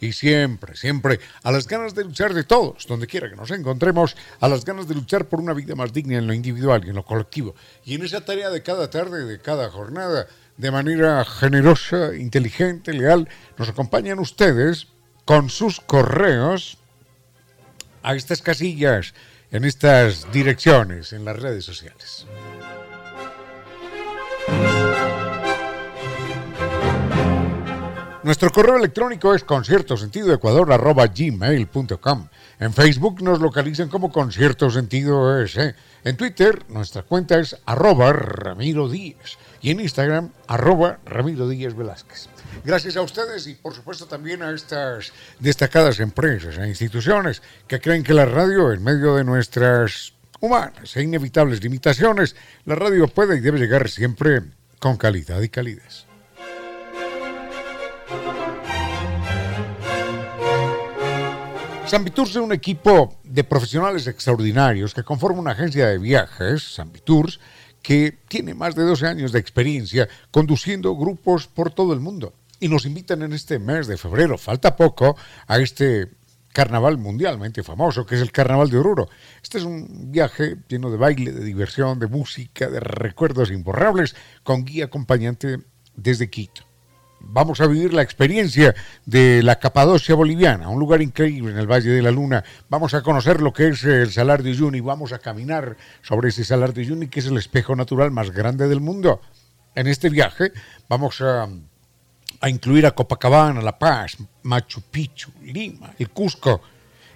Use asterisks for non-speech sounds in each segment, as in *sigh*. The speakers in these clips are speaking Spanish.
y siempre, siempre a las ganas de luchar de todos, donde quiera que nos encontremos, a las ganas de luchar por una vida más digna en lo individual y en lo colectivo. Y en esa tarea de cada tarde, de cada jornada, de manera generosa, inteligente, leal, nos acompañan ustedes con sus correos a estas casillas, en estas direcciones, en las redes sociales. Nuestro correo electrónico es conciertosentidoecuador.gmail.com. En Facebook nos localizan como Concierto Sentido S. En Twitter nuestra cuenta es arroba Ramiro Díez. Y en Instagram arroba Ramiro Díez Velázquez. Gracias a ustedes y por supuesto también a estas destacadas empresas e instituciones que creen que la radio en medio de nuestras humanas e inevitables limitaciones, la radio puede y debe llegar siempre con calidad y calidez. Tours es un equipo de profesionales extraordinarios que conforma una agencia de viajes, Tours, que tiene más de 12 años de experiencia conduciendo grupos por todo el mundo. Y nos invitan en este mes de febrero, falta poco, a este carnaval mundialmente famoso, que es el Carnaval de Oruro. Este es un viaje lleno de baile, de diversión, de música, de recuerdos imborrables, con guía acompañante desde Quito vamos a vivir la experiencia de la Capadocia boliviana, un lugar increíble en el Valle de la Luna. Vamos a conocer lo que es el Salar de Uyuni, vamos a caminar sobre ese Salar de Uyuni, que es el espejo natural más grande del mundo. En este viaje vamos a, incluir a Copacabana, La Paz, Machu Picchu, Lima, el Cusco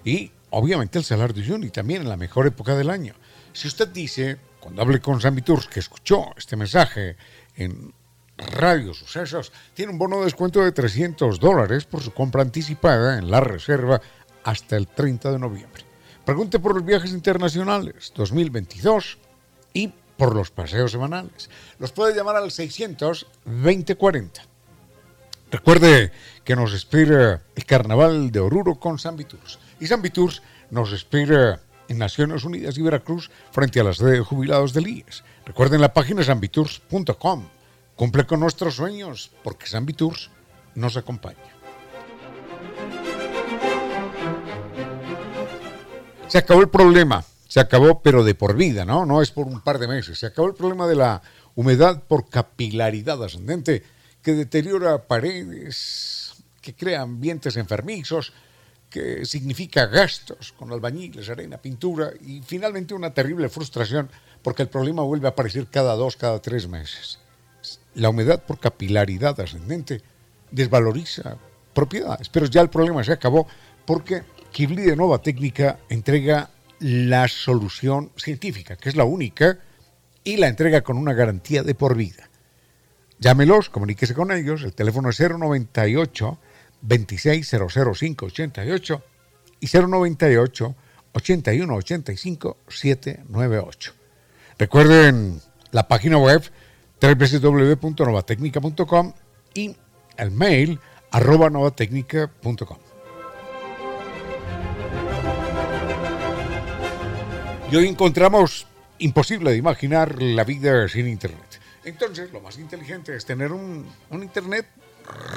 y obviamente el Salar de Uyuni, también en la mejor época del año. Si usted dice, cuando hable con Sammy Tours, que escuchó este mensaje en Radio Sucesos tiene un bono de descuento de 300 dólares por su compra anticipada en la reserva hasta el 30 de noviembre. Pregunte por los viajes internacionales 2022 y por los paseos semanales. Los puede llamar al 600 2040. Recuerde que nos espera el Carnaval de Oruro con San Viturs. Y San Viturs nos espera en Naciones Unidas y Veracruz frente a la sede de jubilados del IES. Recuerden la página sanviturs.com Cumple con nuestros sueños, porque San Viturs nos acompaña. Se acabó el problema, se acabó, pero de por vida, ¿no? No es por un par de meses. Se acabó el problema de la humedad por capilaridad ascendente que deteriora paredes, que crea ambientes enfermizos, que significa gastos con albañiles, arena, pintura y finalmente una terrible frustración porque el problema vuelve a aparecer cada dos, cada tres meses la humedad por capilaridad ascendente desvaloriza propiedades. Pero ya el problema se acabó porque Kibli de Nova Técnica entrega la solución científica, que es la única, y la entrega con una garantía de por vida. Llámelos, comuníquese con ellos, el teléfono es 098 2600588 y 098 8185 798. Recuerden la página web www.novatecnica.com y el mail arroba novatecnica.com. Y hoy encontramos imposible de imaginar la vida sin Internet. Entonces, lo más inteligente es tener un, un Internet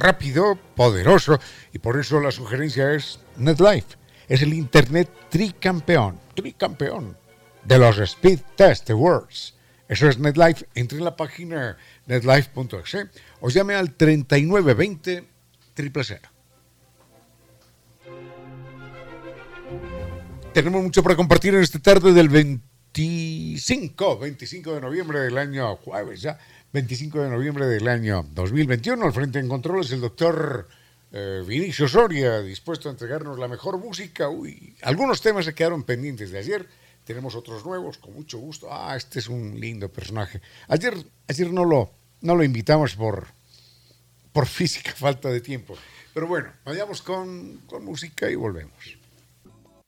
rápido, poderoso, y por eso la sugerencia es NetLife. Es el Internet tricampeón, tricampeón de los Speed Test Awards. Eso es NetLife. Entre en la página netlife.exe o llame al 3920 000. Tenemos mucho para compartir en esta tarde del 25, 25 de noviembre del año jueves ya, 25 de noviembre del año 2021. Al frente en controles el doctor eh, Vinicio Soria, dispuesto a entregarnos la mejor música. Uy, algunos temas se quedaron pendientes de ayer tenemos otros nuevos, con mucho gusto. Ah, este es un lindo personaje. Ayer, ayer no, lo, no lo invitamos por, por *laughs* física falta de tiempo. Pero bueno, vayamos con, con música y volvemos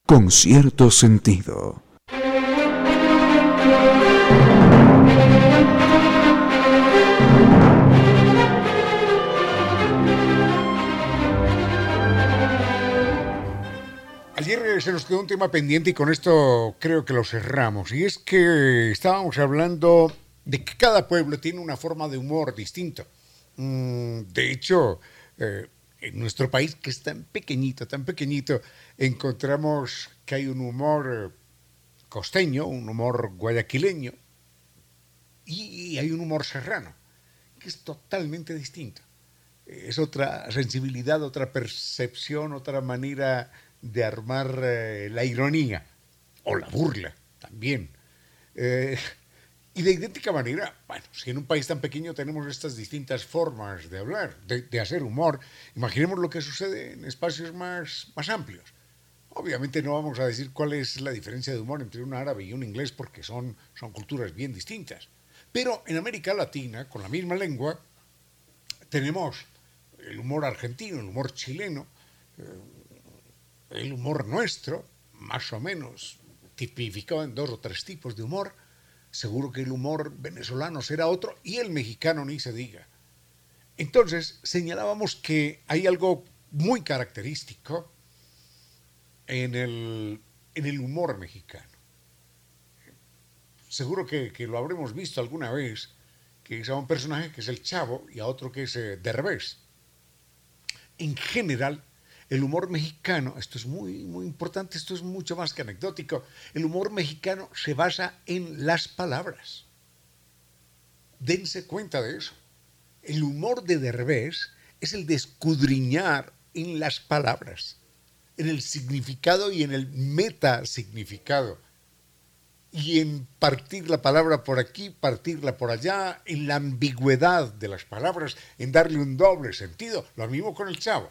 con cierto sentido. Se nos quedó un tema pendiente y con esto creo que lo cerramos. Y es que estábamos hablando de que cada pueblo tiene una forma de humor distinto. Mm, de hecho, eh, en nuestro país, que es tan pequeñito, tan pequeñito, encontramos que hay un humor eh, costeño, un humor guayaquileño, y hay un humor serrano, que es totalmente distinto. Es otra sensibilidad, otra percepción, otra manera de armar eh, la ironía, o la burla también. Eh, y de idéntica manera, bueno, si en un país tan pequeño tenemos estas distintas formas de hablar, de, hacer humor, imaginemos lo que sucede en espacios más, más amplios. Obviamente no vamos a decir cuál es la diferencia de humor entre un árabe y un inglés porque son, son culturas bien distintas. Pero en América Latina, con la misma lengua, tenemos el humor argentino, el humor chileno, eh, el humor nuestro, más o menos tipificado en dos o tres tipos de humor, seguro que el humor venezolano será otro y el mexicano ni se diga. Entonces señalábamos que hay algo muy característico en el, en el humor mexicano. Seguro que, lo habremos visto alguna vez, que es a un personaje que es el Chavo y a otro que es eh, Derbez. En general, el humor mexicano, esto es muy, muy importante, esto es mucho más que anecdótico, el humor mexicano se basa en las palabras. Dense cuenta de eso. El humor de Derbez es el de escudriñar en las palabras, en el significado y en el metasignificado. Y en partir la palabra por aquí, partirla por allá, en la ambigüedad de las palabras, en darle un doble sentido. Lo mismo con el chavo.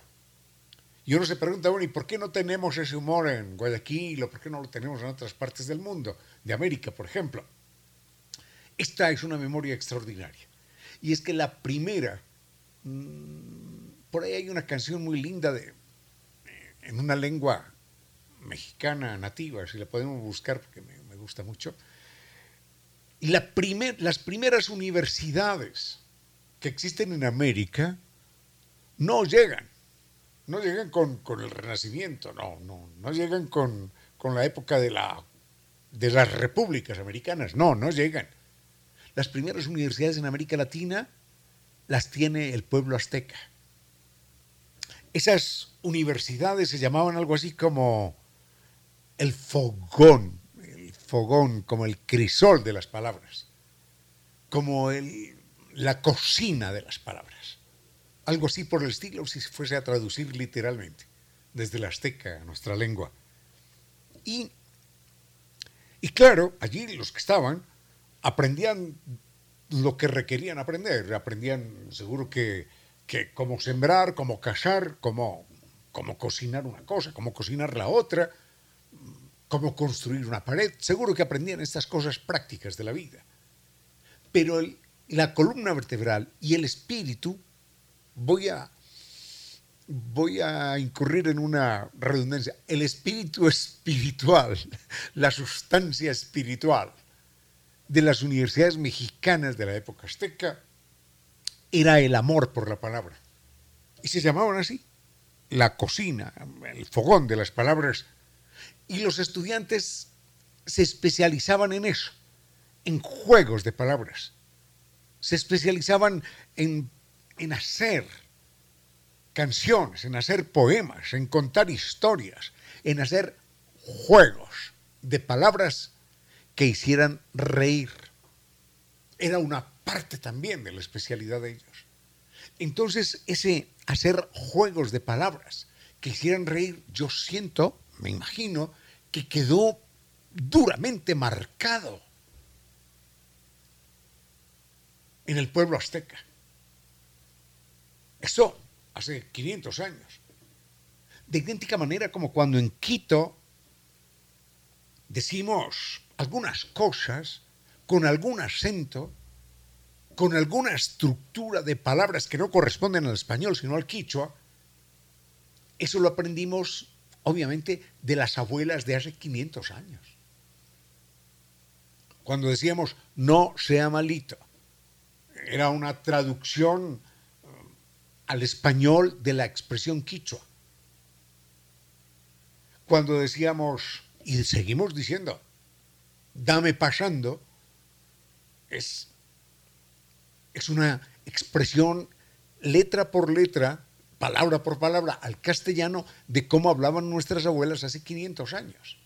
Y uno se pregunta, bueno, ¿y por qué no tenemos ese humor en Guayaquil o por qué no lo tenemos en otras partes del mundo, de América, por ejemplo? Esta es una memoria extraordinaria. Y es que la primera, mm, por ahí hay una canción muy linda de, eh, en una lengua mexicana nativa, si la podemos buscar porque me, gusta mucho. Y la las primeras universidades que existen en América no llegan no llegan con, el Renacimiento, no, no, no llegan con, la época de, la, de las repúblicas americanas, no, no llegan. Las primeras universidades en América Latina las tiene el pueblo azteca. Esas universidades se llamaban algo así como el fogón, el fogón, como el crisol de las palabras, como el, la cocina de las palabras algo así por el estilo, si se fuese a traducir literalmente, desde la azteca a nuestra lengua. Y, y claro, allí los que estaban aprendían lo que requerían aprender, aprendían seguro que, que cómo sembrar, cómo cazar, cómo, cómo cocinar una cosa, cómo cocinar la otra, cómo construir una pared, seguro que aprendían estas cosas prácticas de la vida. Pero la columna vertebral y el espíritu voy a, voy a incurrir en una redundancia. El espíritu *laughs* espiritual, la sustancia espiritual de las universidades mexicanas de la época azteca era el amor por la palabra. Y se llamaban así, la cocina, el fogón de las palabras. Y los estudiantes se especializaban en eso, en juegos de palabras. Se especializaban en en hacer canciones, en hacer poemas, en contar historias, en hacer juegos de palabras que hicieran reír. Era una parte también de la especialidad de ellos. Entonces, ese hacer juegos de palabras que hicieran reír, yo siento, me imagino, que quedó duramente marcado en el pueblo azteca. Eso hace 500 años. De idéntica manera como cuando en Quito decimos algunas cosas con algún acento, con alguna estructura de palabras que no corresponden al español, sino al quichua, eso lo aprendimos obviamente de las abuelas de hace 500 años. Cuando decíamos no sea malito, era una traducción al español de la expresión quichua. Cuando decíamos, y seguimos diciendo, dame pasando, es, es una expresión letra por letra, palabra por palabra, al castellano de cómo hablaban nuestras abuelas hace 500 años.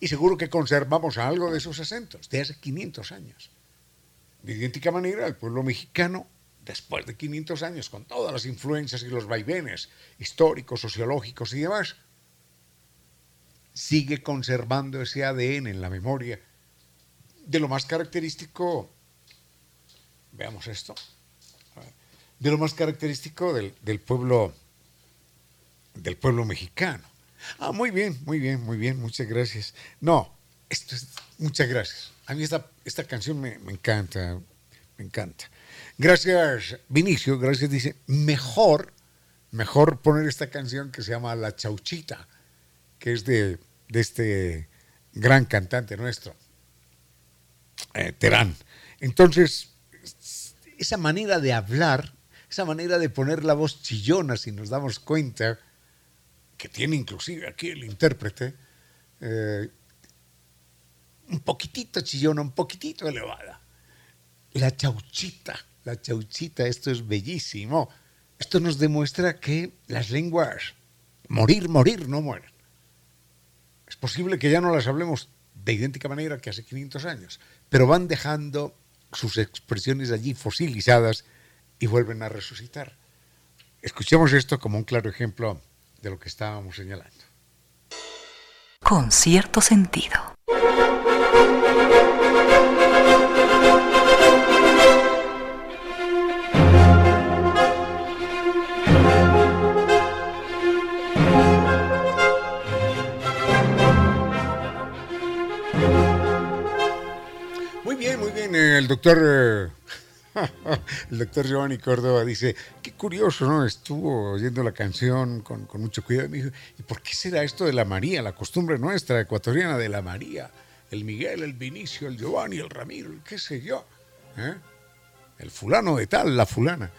Y seguro que conservamos algo de esos acentos de hace 500 años. De idéntica manera, el pueblo mexicano, después de 500 años, con todas las influencias y los vaivenes históricos, sociológicos y demás, sigue conservando ese ADN en la memoria de lo más característico, veamos esto, de lo más característico del, pueblo del pueblo mexicano. Ah, muy bien, muy bien, muy bien, muchas gracias. No, esto es, muchas gracias. A mí esta, esta canción me encanta, me encanta. Gracias, Vinicio, gracias, dice, mejor, mejor poner esta canción que se llama La Chauchita, que es de, de este gran cantante nuestro, eh, Terán. Entonces, esa manera de hablar, esa manera de poner la voz chillona, si nos damos cuenta, que tiene inclusive aquí el intérprete, eh, un poquitito chillona, un poquitito elevada. La chauchita, la chauchita, esto es bellísimo. Esto nos demuestra que las lenguas, morir, morir, no mueren. Es posible que ya no las hablemos de idéntica manera que hace 500 años, pero van dejando sus expresiones allí fosilizadas y vuelven a resucitar. Escuchemos esto como un claro ejemplo de lo que estábamos señalando. Con cierto sentido. El doctor, eh, *laughs* el doctor Giovanni Córdoba dice, qué curioso, ¿no? Estuvo oyendo la canción con, mucho cuidado y me dijo, ¿y por qué será esto de la María, la costumbre nuestra ecuatoriana de la María? El Miguel, el Vinicio, el Giovanni, el Ramiro, el qué sé yo. ¿eh? El fulano de tal, la fulana.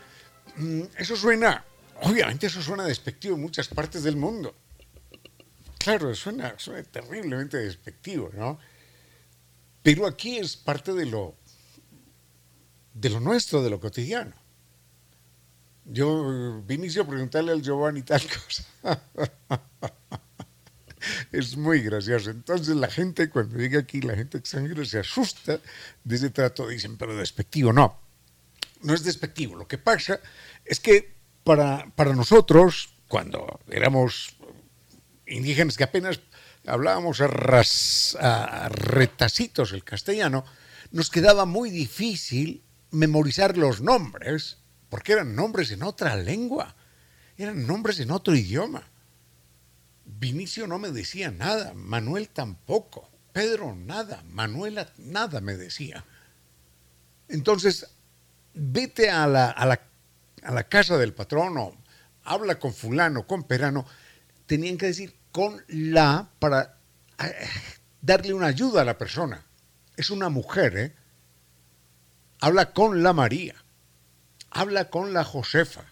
Mm, Eso suena, obviamente eso suena despectivo en muchas partes del mundo. Claro, suena, suena terriblemente despectivo, ¿no? Pero aquí es parte de lo, de lo nuestro, de lo cotidiano. Yo eh, Vinicio a preguntarle al Giovanni tal cosa. *laughs* es muy gracioso. Entonces la gente, cuando llega aquí, la gente extranjera se asusta de ese trato. Dicen, pero despectivo. No, no es despectivo. Lo que pasa es que para, para nosotros, cuando éramos indígenas que apenas hablábamos a retacitos el castellano, nos quedaba muy difícil memorizar los nombres, porque eran nombres en otra lengua, eran nombres en otro idioma. Vinicio no me decía nada, Manuel tampoco, Pedro nada, Manuela nada me decía. Entonces, vete a la, a la, a la casa del patrono, habla con fulano, con perano, tenían que decir con la para eh, darle una ayuda a la persona. Es una mujer, ¿eh? Habla con la María, habla con la Josefa,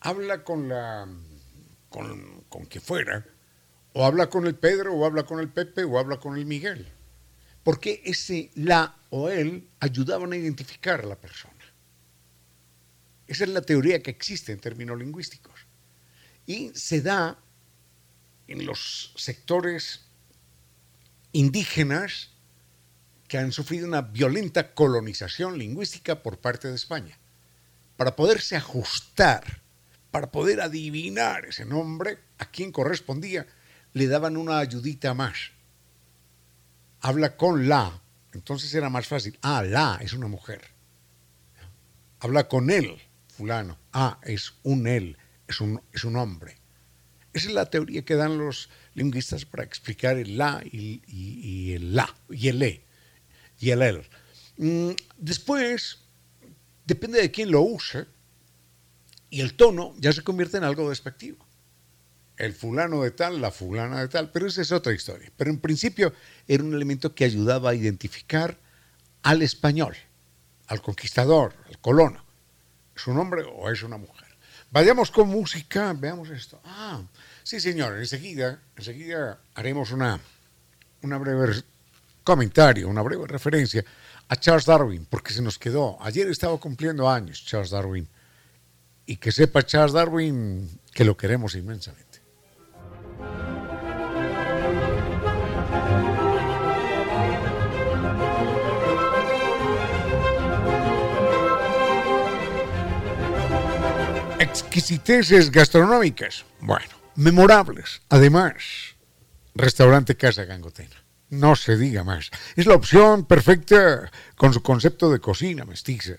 habla con la con, con que fuera, o habla con el Pedro, o habla con el Pepe, o habla con el Miguel. Porque ese la o él ayudaban a identificar a la persona. Esa es la teoría que existe en términos lingüísticos. Y se da en los sectores indígenas que han sufrido una violenta colonización lingüística por parte de España. Para poderse ajustar, para poder adivinar ese nombre, a quién correspondía, le daban una ayudita más. Habla con la, entonces era más fácil. Ah, la es una mujer. Habla con él, fulano. Ah, es un él, es un, es un hombre. Esa es la teoría que dan los lingüistas para explicar el la y, el la, y el e, y el él. Mm, después, depende de quién lo use, y el tono ya se convierte en algo despectivo. El fulano de tal, la fulana de tal, pero esa es otra historia. Pero en principio era un elemento que ayudaba a identificar al español, al conquistador, al colono. ¿Es un hombre o es una mujer? Vayamos con música, veamos esto. Ah, sí señor, enseguida, enseguida haremos una, una breve comentario, una breve referencia a Charles Darwin, porque se nos quedó. Ayer estaba cumpliendo años Charles Darwin y que sepa Charles Darwin que lo queremos inmensamente. Exquisiteces gastronómicas. Bueno, memorables. Además, restaurante Casa Gangotena. No se diga más. Es la opción perfecta con su concepto de cocina mestiza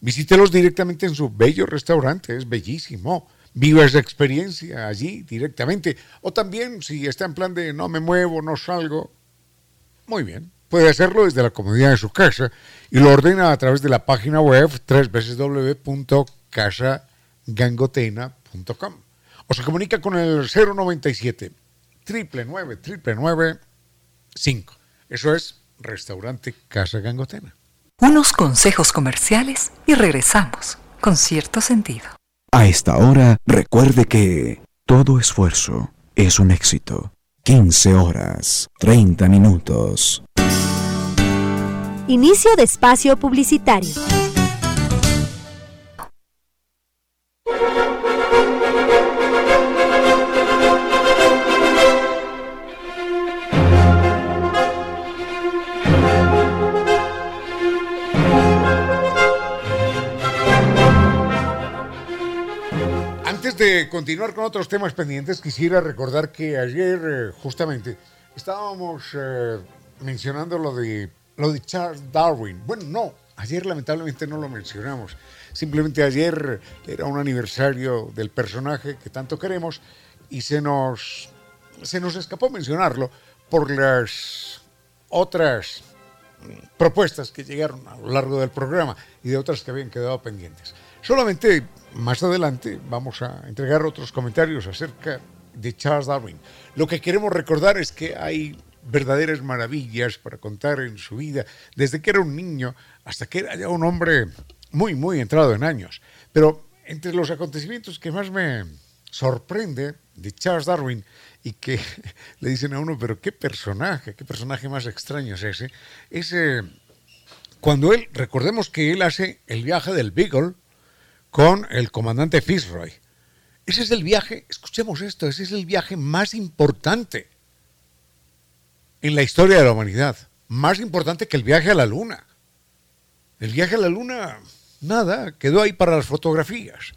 Visítelos directamente en su bello restaurante, es bellísimo. Viva esa experiencia allí directamente. O también, si está en plan de no me muevo, no salgo, muy bien. Puede hacerlo desde la comodidad de su casa y lo ordena a través de la página web www.casagangotena.com o se comunica con el 097 999 5. Eso es Restaurante Casa Gangotena unos consejos comerciales y regresamos con cierto sentido. A esta hora, recuerde que todo esfuerzo es un éxito. 15 horas, 30 minutos. Inicio de espacio publicitario. De continuar con otros temas pendientes, quisiera recordar que ayer eh, justamente estábamos eh, mencionando lo de, lo de Charles Darwin. Bueno, no, ayer lamentablemente no lo mencionamos. Simplemente ayer era un aniversario del personaje que tanto queremos y se nos, se nos escapó mencionarlo por las otras propuestas que llegaron a lo largo del programa y de otras que habían quedado pendientes. Solamente más adelante vamos a entregar otros comentarios acerca de Charles Darwin. Lo que queremos recordar es que hay verdaderas maravillas para contar en su vida, desde que era un niño hasta que era ya un hombre muy, muy entrado en años. Pero entre los acontecimientos que más me sorprende de Charles Darwin y que *laughs* le dicen a uno, pero qué personaje, qué personaje más extraño es ese, es cuando él, recordemos que él hace el viaje del Beagle, con el comandante Fitzroy. Ese es el viaje, escuchemos esto, ese es el viaje más importante en la historia de la humanidad. Más importante que el viaje a la luna. El viaje a la luna, nada, quedó ahí para las fotografías.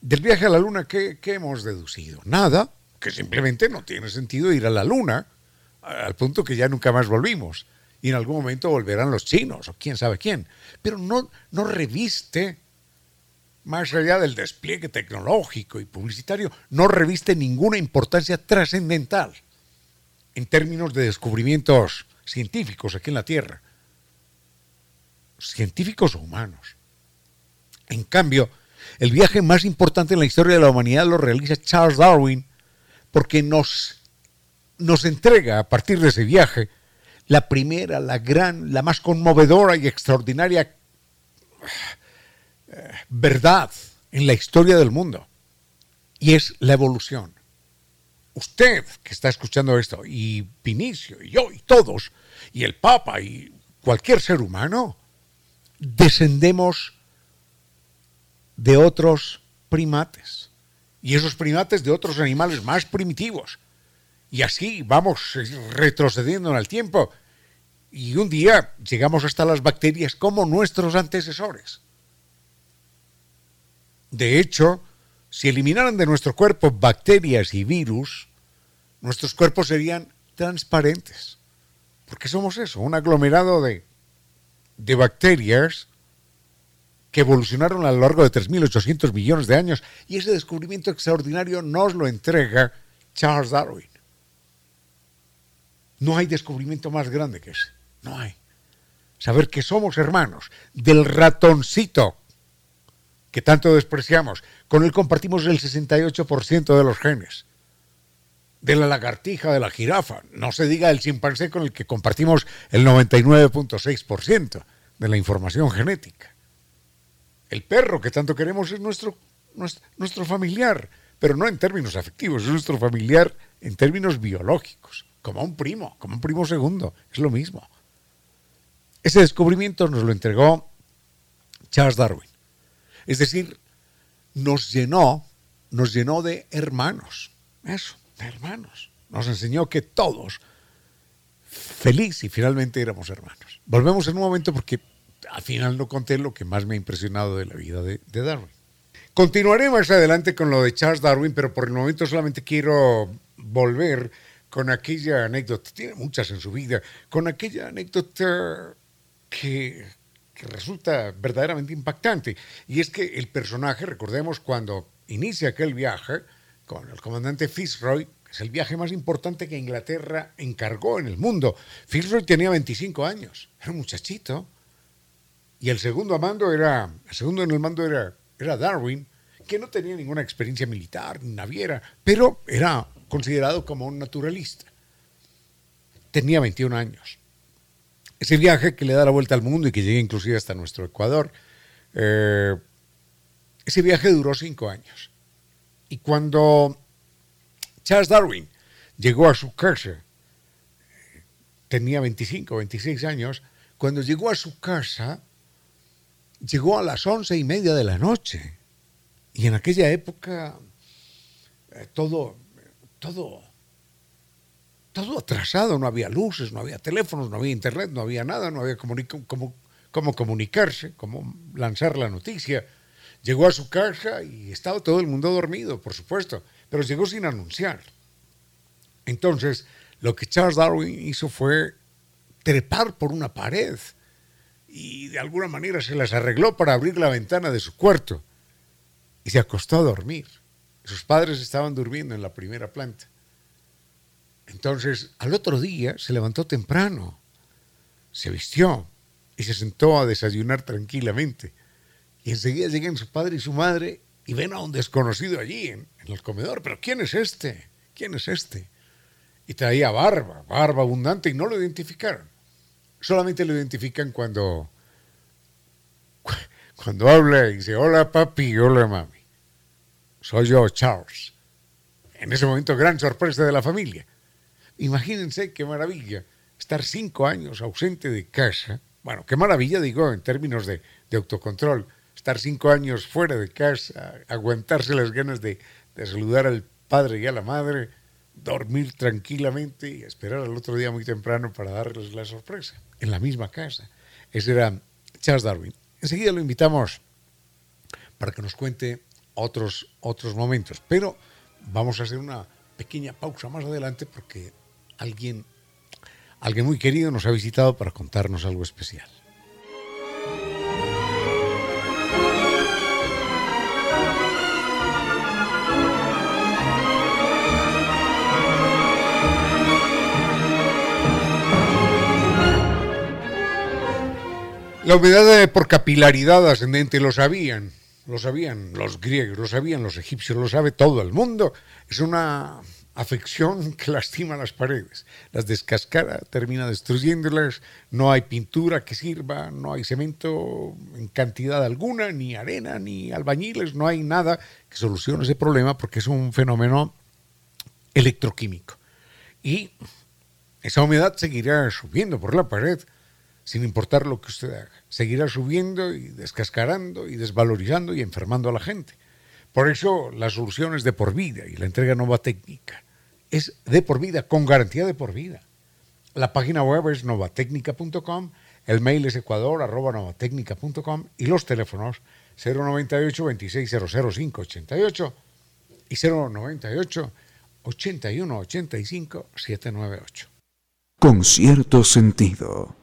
Del viaje a la luna, ¿qué, hemos deducido? Nada, que simplemente no tiene sentido ir a la luna, al punto que ya nunca más volvimos. Y en algún momento volverán los chinos o quién sabe quién. Pero no, no reviste más allá del despliegue tecnológico y publicitario, no reviste ninguna importancia trascendental en términos de descubrimientos científicos aquí en la Tierra, científicos o humanos. En cambio, el viaje más importante en la historia de la humanidad lo realiza Charles Darwin porque nos, nos entrega a partir de ese viaje la primera, la gran, la más conmovedora y extraordinaria verdad en la historia del mundo y es la evolución. Usted que está escuchando esto, y Vinicio, y yo, y todos, y el Papa, y cualquier ser humano, descendemos de otros primates, y esos primates de otros animales más primitivos. Y así vamos retrocediendo en el tiempo, y un día llegamos hasta las bacterias como nuestros antecesores. De hecho, si eliminaran de nuestro cuerpo bacterias y virus, nuestros cuerpos serían transparentes. Porque somos eso, un aglomerado de, de bacterias que evolucionaron a lo largo de 3.800 millones de años. Y ese descubrimiento extraordinario nos lo entrega Charles Darwin. No hay descubrimiento más grande que ese. No hay. Saber que somos hermanos del ratoncito que tanto despreciamos. Con él compartimos el 68% de los genes. De la lagartija, de la jirafa. No se diga el chimpancé con el que compartimos el 99.6% de la información genética. El perro que tanto queremos es nuestro, nuestro, familiar, pero no en términos afectivos, es nuestro familiar en términos biológicos, como un primo, como un primo segundo, es lo mismo. Ese descubrimiento nos lo entregó Charles Darwin. Es decir, nos llenó, nos llenó de hermanos. Eso, de hermanos. Nos enseñó que todos, feliz y finalmente éramos hermanos. Volvemos en un momento porque al final no conté lo que más me ha impresionado de la vida de, Darwin. Continuaré más adelante con lo de Charles Darwin, pero por el momento solamente quiero volver con aquella anécdota, tiene muchas en su vida, con aquella anécdota que, que resulta verdaderamente impactante. Y es que el personaje, recordemos cuando inicia aquel viaje con el comandante Fitzroy, que es el viaje más importante que Inglaterra encargó en el mundo. Fitzroy tenía 25 años, era un muchachito y el segundo mando era, el segundo en el mando era, era Darwin, que no tenía ninguna experiencia militar ni naviera, pero era considerado como un naturalista. Tenía 21 años. Ese viaje que le da la vuelta al mundo y que llega inclusive hasta nuestro Ecuador, eh, ese viaje duró cinco años. Y cuando Charles Darwin llegó a su casa, tenía 25, 26 años, cuando llegó a su casa, llegó a las once y media de la noche. Y en aquella época eh, todo, todo, todo atrasado, no había luces, no había teléfonos, no había internet, no había nada, no había cómo, cómo comunicarse, cómo lanzar la noticia. Llegó a su casa y estaba todo el mundo dormido, por supuesto, pero llegó sin anunciar. Entonces, lo que Charles Darwin hizo fue trepar por una pared y de alguna manera se las arregló para abrir la ventana de su cuarto y se acostó a dormir. Sus padres estaban durmiendo en la primera planta. Entonces, al otro día se levantó temprano, se vistió y se sentó a desayunar tranquilamente. Y enseguida llegan su padre y su madre y ven a un desconocido allí en, en el comedor. Pero ¿quién es este? ¿Quién es este? Y traía barba, barba abundante y no lo identificaron solamente lo identifican cuando, cuando habla y dice, hola papi, hola mami. Soy yo, Charles. En ese momento, gran sorpresa de la familia. Imagínense qué maravilla estar cinco años ausente de casa. Bueno, qué maravilla digo en términos de, de autocontrol. Estar cinco años fuera de casa, aguantarse las ganas de, de saludar al padre y a la madre, dormir tranquilamente y esperar al otro día muy temprano para darles la sorpresa en la misma casa. Ese era Charles Darwin. Enseguida lo invitamos para que nos cuente otros, otros momentos, pero vamos a hacer una pequeña pausa más adelante porque alguien, alguien muy querido nos ha visitado para contarnos algo especial. La humedad por capilaridad ascendente lo sabían, lo sabían los griegos, lo sabían los egipcios, lo sabe todo el mundo. Es una afección que lastima las paredes, las descascara, termina destruyéndolas, no hay pintura que sirva, no hay cemento en cantidad alguna, ni arena, ni albañiles, no hay nada que solucione ese problema porque es un fenómeno electroquímico. Y esa humedad seguirá subiendo por la pared sin importar lo que usted haga. Seguirá subiendo y descascarando y desvalorizando y enfermando a la gente. Por eso la solución es de por vida y la entrega Nova Técnica es de por vida, con garantía de por vida. La página web es novatecnica.com, el mail es ecuador.novatecnica.com y los teléfonos 098 2600 588 y 098 81 85 798. Con cierto sentido.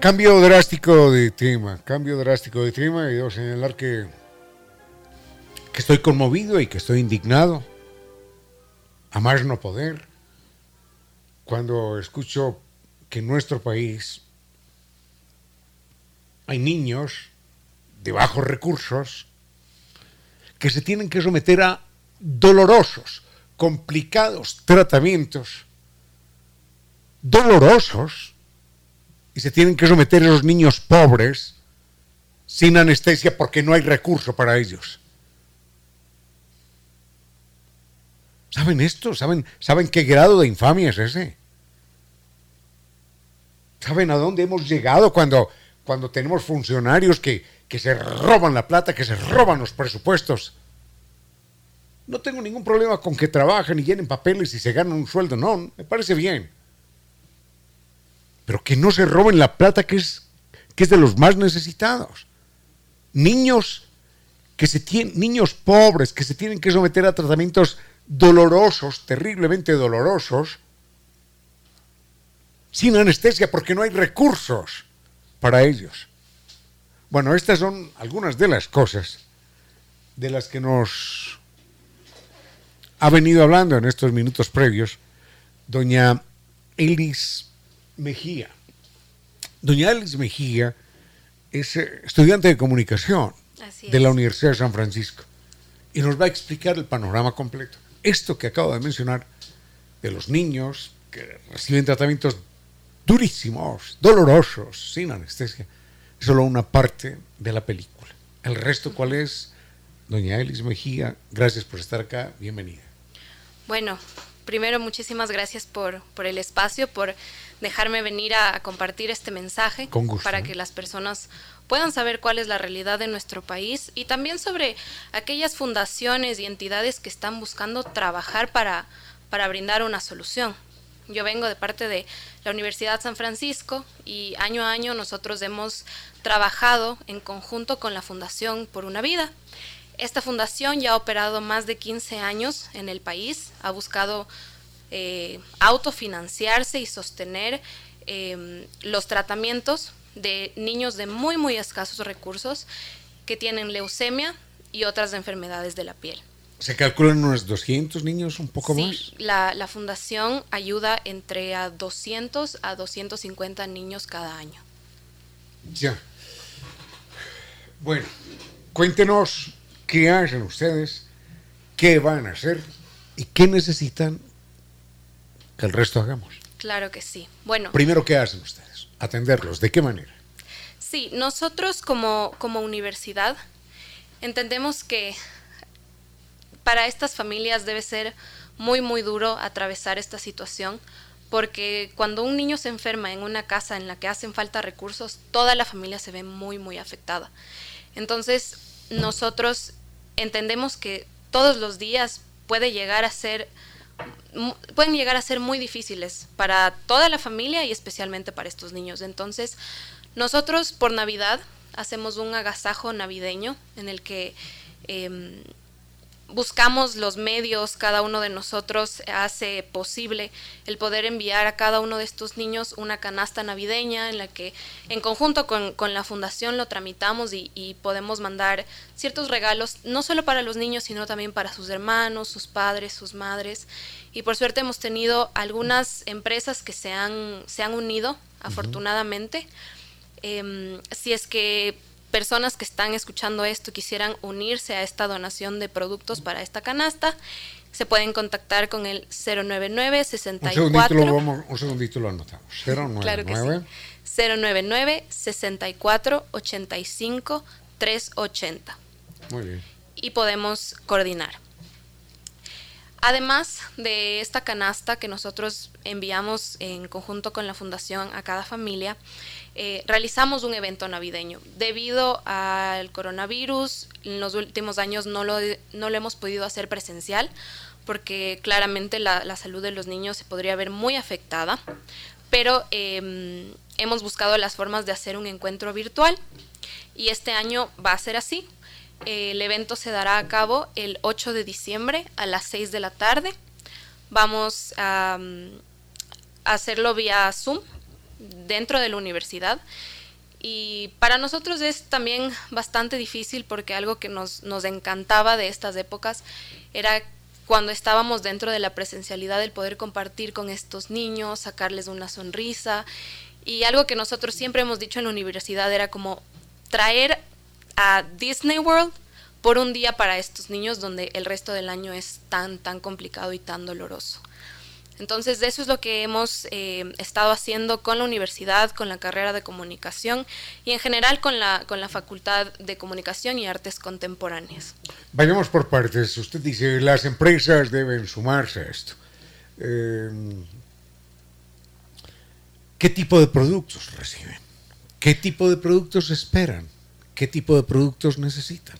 Cambio drástico de tema, cambio drástico de tema y debo señalar que, que estoy conmovido y que estoy indignado, a más no poder, cuando escucho que en nuestro país hay niños de bajos recursos que se tienen que someter a dolorosos, complicados tratamientos, dolorosos, y se tienen que someter a esos niños pobres sin anestesia porque no hay recurso para ellos. ¿Saben esto? ¿Saben, ¿Saben qué grado de infamia es ese? ¿Saben a dónde hemos llegado cuando, cuando tenemos funcionarios que, que se roban la plata, que se roban los presupuestos? No tengo ningún problema con que trabajen y llenen papeles y se ganen un sueldo, no, me parece bien pero que no se roben la plata que es, que es de los más necesitados. Niños que se tienen, niños pobres que se tienen que someter a tratamientos dolorosos, terriblemente dolorosos, sin anestesia porque no hay recursos para ellos. Bueno, estas son algunas de las cosas de las que nos ha venido hablando en estos minutos previos doña Elis Mejía. Doña Alice Mejía es eh, estudiante de comunicación de la Universidad de San Francisco y nos va a explicar el panorama completo. Esto que acabo de mencionar de los niños que reciben tratamientos durísimos, dolorosos, sin anestesia, es solo una parte de la película. El resto, ¿cuál es? Doña Elis Mejía, gracias por estar acá, bienvenida. Bueno, primero muchísimas gracias por, por el espacio, por dejarme venir a, compartir este mensaje para que las personas puedan saber cuál es la realidad de nuestro país y también sobre aquellas fundaciones y entidades que están buscando trabajar para, para brindar una solución. Yo vengo de parte de la Universidad San Francisco y año a año nosotros hemos trabajado en conjunto con la Fundación por una Vida. Esta fundación ya ha operado más de 15 años en el país, ha buscado eh, autofinanciarse y sostener em, los tratamientos de niños de muy, muy escasos recursos que tienen leucemia y otras enfermedades de la piel. ¿Se calculan unos 200 niños, un poco más? Sí, la, la, fundación ayuda entre a 200 a 250 niños cada año. Ya. Bueno, cuéntenos qué hacen ustedes, qué van a hacer y qué necesitan que el resto hagamos. Claro que sí. Bueno. Primero, ¿qué hacen ustedes? Atenderlos. ¿De qué manera? Sí, nosotros como, como universidad entendemos que para estas familias debe ser muy, muy duro atravesar esta situación porque cuando un niño se enferma en una casa en la que hacen falta recursos, toda la familia se ve muy, muy afectada. Entonces, nosotros entendemos que todos los días puede llegar a ser pueden llegar a ser muy difíciles para toda la familia y especialmente para estos niños. Entonces, nosotros por Navidad hacemos un agasajo navideño en el que em, buscamos los medios, cada uno de nosotros hace posible el poder enviar a cada uno de estos niños una canasta navideña en la que en conjunto con, la fundación lo tramitamos y, y, podemos mandar ciertos regalos, no solo para los niños, sino también para sus hermanos, sus padres, sus madres. Y por suerte hemos tenido algunas empresas que se han, se han unido, afortunadamente. Em, si es que personas que están escuchando esto quisieran unirse a esta donación de productos para esta canasta, se pueden contactar con el 099 64 Un segundito lo, vamos, un segundito lo anotamos. 099 claro que sí. 099 64 85 380. Muy bien. Y podemos coordinar. Además de esta canasta que nosotros enviamos en conjunto con la fundación a cada familia, eh, realizamos un evento navideño. Debido al coronavirus, en los últimos años no lo, no lo hemos podido hacer presencial porque claramente la, salud de los niños se podría ver muy afectada, pero em, hemos buscado las formas de hacer un encuentro virtual y este año va a ser así. El evento se dará a cabo el 8 de diciembre a las 6 de la tarde. Vamos a, a hacerlo vía Zoom dentro de la universidad. Y para nosotros es también bastante difícil porque algo que nos, nos encantaba de estas épocas era cuando estábamos dentro de la presencialidad el poder compartir con estos niños, sacarles una sonrisa. Y algo que nosotros siempre hemos dicho en la universidad era como traer a Disney World por un día para estos niños donde el resto del año es tan, tan complicado y tan doloroso. Entonces, eso es lo que hemos eh, estado haciendo con la universidad, con la carrera de comunicación y en general con la, con la Facultad de Comunicación y Artes Contemporáneas. Vayamos por partes. Usted dice, las empresas deben sumarse a esto. Eh, ¿Qué tipo de productos reciben? ¿Qué tipo de productos esperan? ¿Qué tipo de productos necesitan?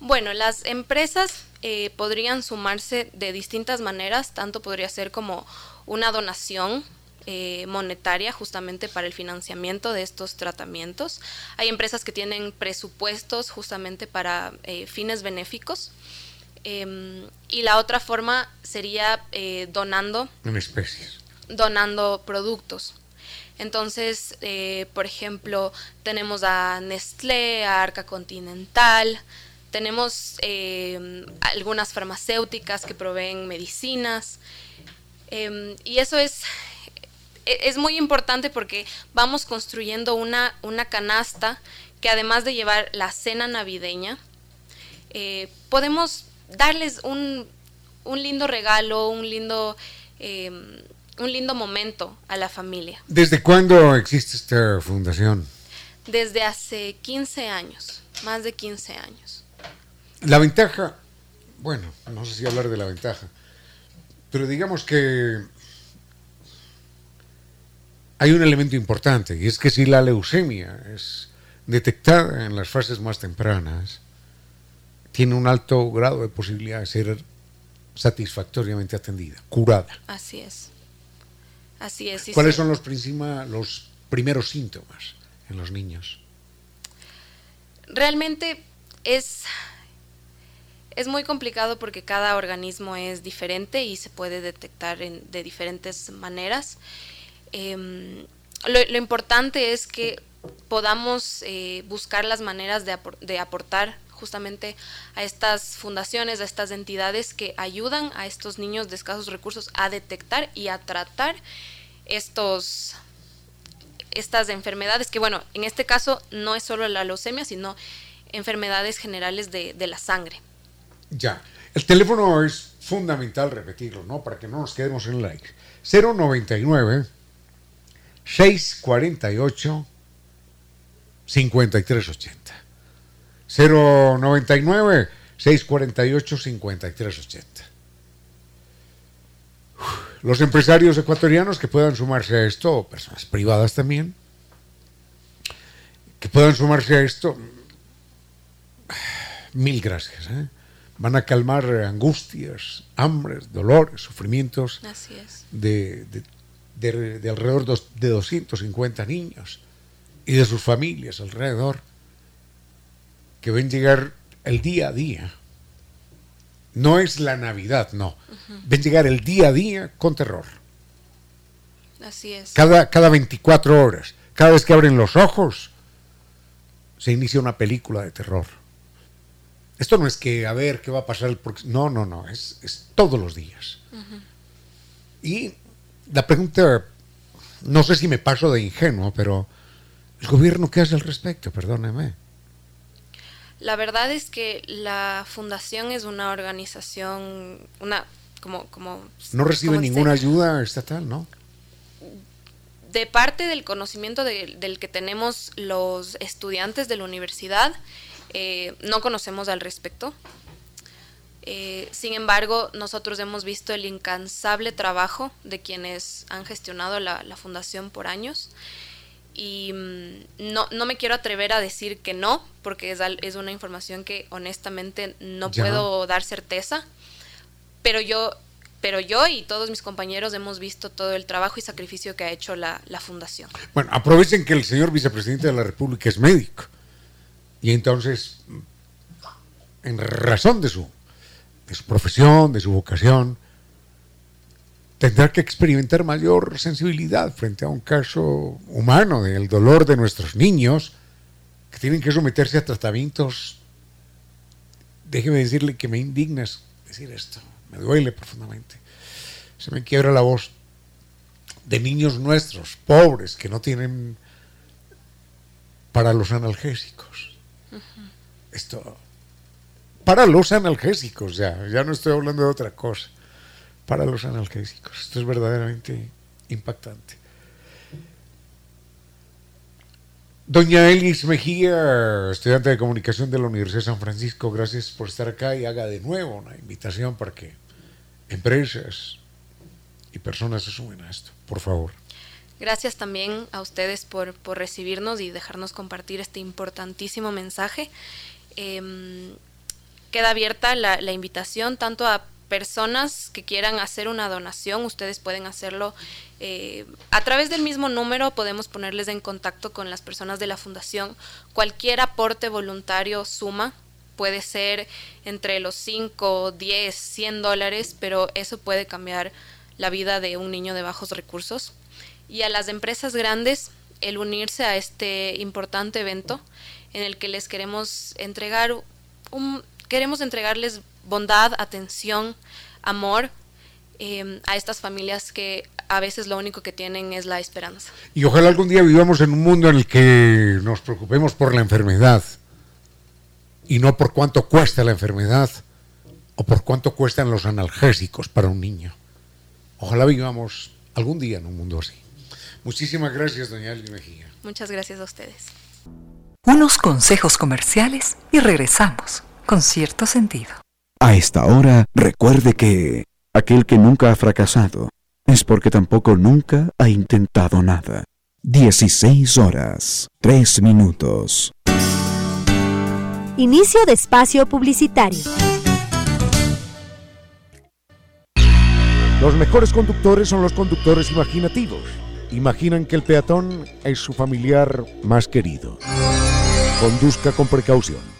Bueno, las empresas eh, podrían sumarse de distintas maneras, tanto podría ser como una donación eh, monetaria justamente para el financiamiento de estos tratamientos. Hay empresas que tienen presupuestos justamente para eh, fines benéficos. Em, y la otra forma sería donando. En especies. Donando productos. Entonces, por ejemplo, tenemos a Nestlé, a Arca Continental, tenemos eh, algunas farmacéuticas que proveen medicinas. Em, y eso es, e, es muy importante porque vamos construyendo una, una canasta que además de llevar la cena navideña, eh, podemos darles un, un, lindo regalo, un lindo, em, un lindo momento a la familia. ¿Desde cuándo existe esta fundación? Desde hace 15 años, más de 15 años. La ventaja, bueno, no sé si hablar de la ventaja, pero digamos que hay un elemento importante y es que si la leucemia es detectada en las fases más tempranas, tiene un alto grado de posibilidad de ser satisfactoriamente atendida, curada. Así es. Así es. ¿Cuáles son los, los primeros síntomas en los niños? Realmente es es muy complicado porque cada organismo es diferente y se puede detectar de diferentes maneras. Em, lo, importante es que podamos eh, buscar las maneras de, aportar justamente a estas fundaciones, a estas entidades que ayudan a estos niños de escasos recursos a detectar y a tratar estos estas enfermedades que bueno en este caso no es solo la leucemia sino enfermedades generales de la sangre ya. El teléfono es fundamental repetirlo, ¿no? Para que no nos quedemos en like. 099 648 5380. 099 648 5380. Los empresarios ecuatorianos que puedan sumarse a esto, personas privadas también, que puedan sumarse a esto, mil gracias. ¿eh? van a calmar angustias, hambres, dolores, sufrimientos De, de, alrededor de 250 niños y de sus familias alrededor que ven llegar el día a día. No es la Navidad, no. Ven llegar el día a día con terror. Así es. Cada, cada 24 horas, cada vez que abren los ojos, se inicia una película de terror. Esto no es que a ver qué va a pasar el próximo. No, no, no. Es, todos los días. Y la pregunta, no sé si me paso de ingenuo, pero ¿el gobierno qué hace al respecto? Perdóneme. La verdad es que la fundación es una organización, una como como no recibe ninguna ayuda estatal, ¿no? De parte del conocimiento del que tenemos los estudiantes de la universidad, eh, no conocemos al respecto. Eh, sin embargo, nosotros hemos visto el incansable trabajo de quienes han gestionado la, fundación por años y mm, no, no, me quiero atrever a decir que no, porque es, es una información que honestamente no puedo dar certeza, pero yo pero yo y todos mis compañeros hemos visto todo el trabajo y sacrificio que ha hecho la, la, fundación. Bueno, aprovechen que el señor vicepresidente de la República es médico y entonces, en razón de su, de su profesión, de su vocación, tendrá que experimentar mayor sensibilidad frente a un caso humano del dolor de nuestros niños que tienen que someterse a tratamientos. Déjeme decirle que me indignas decir esto me duele profundamente. Se me quiebra la voz de niños nuestros, pobres, que no tienen para los analgésicos. Esto, para los analgésicos, ya, ya no estoy hablando de otra cosa. Para los analgésicos. Esto es verdaderamente impactante. Doña Elis Mejía, estudiante de comunicación de la Universidad de San Francisco, gracias por estar acá y haga de nuevo una invitación para que empresas y personas se sumen a esto, por favor. Gracias también a ustedes por, recibirnos y dejarnos compartir este importantísimo mensaje. Em, queda abierta la, la, invitación tanto a personas que quieran hacer una donación, ustedes pueden hacerlo eh, a través del mismo número, podemos ponerles en contacto con las personas de la fundación. Cualquier aporte voluntario suma, puede ser entre los 5, 10, 100 dólares, pero eso puede cambiar la vida de un niño de bajos recursos. Y a las empresas grandes, el unirse a este importante evento en el que les queremos entregar queremos entregarles bondad, atención, amor em, a estas familias que a veces lo único que tienen es la esperanza. Y ojalá algún día vivamos en un mundo en el que nos preocupemos por la enfermedad y no por cuánto cuesta la enfermedad o por cuánto cuestan los analgésicos para un niño. Ojalá vivamos algún día en un mundo así. Muchísimas gracias, doña Aldi Mejía. Muchas gracias a ustedes. Unos consejos comerciales y regresamos con cierto sentido. A esta hora, recuerde que aquel que nunca ha fracasado es porque tampoco nunca ha intentado nada. 16 horas, 3 minutos. Inicio de espacio publicitario. Los mejores conductores son los conductores imaginativos. Imaginan que el peatón es su familiar más querido. Conduzca con precaución.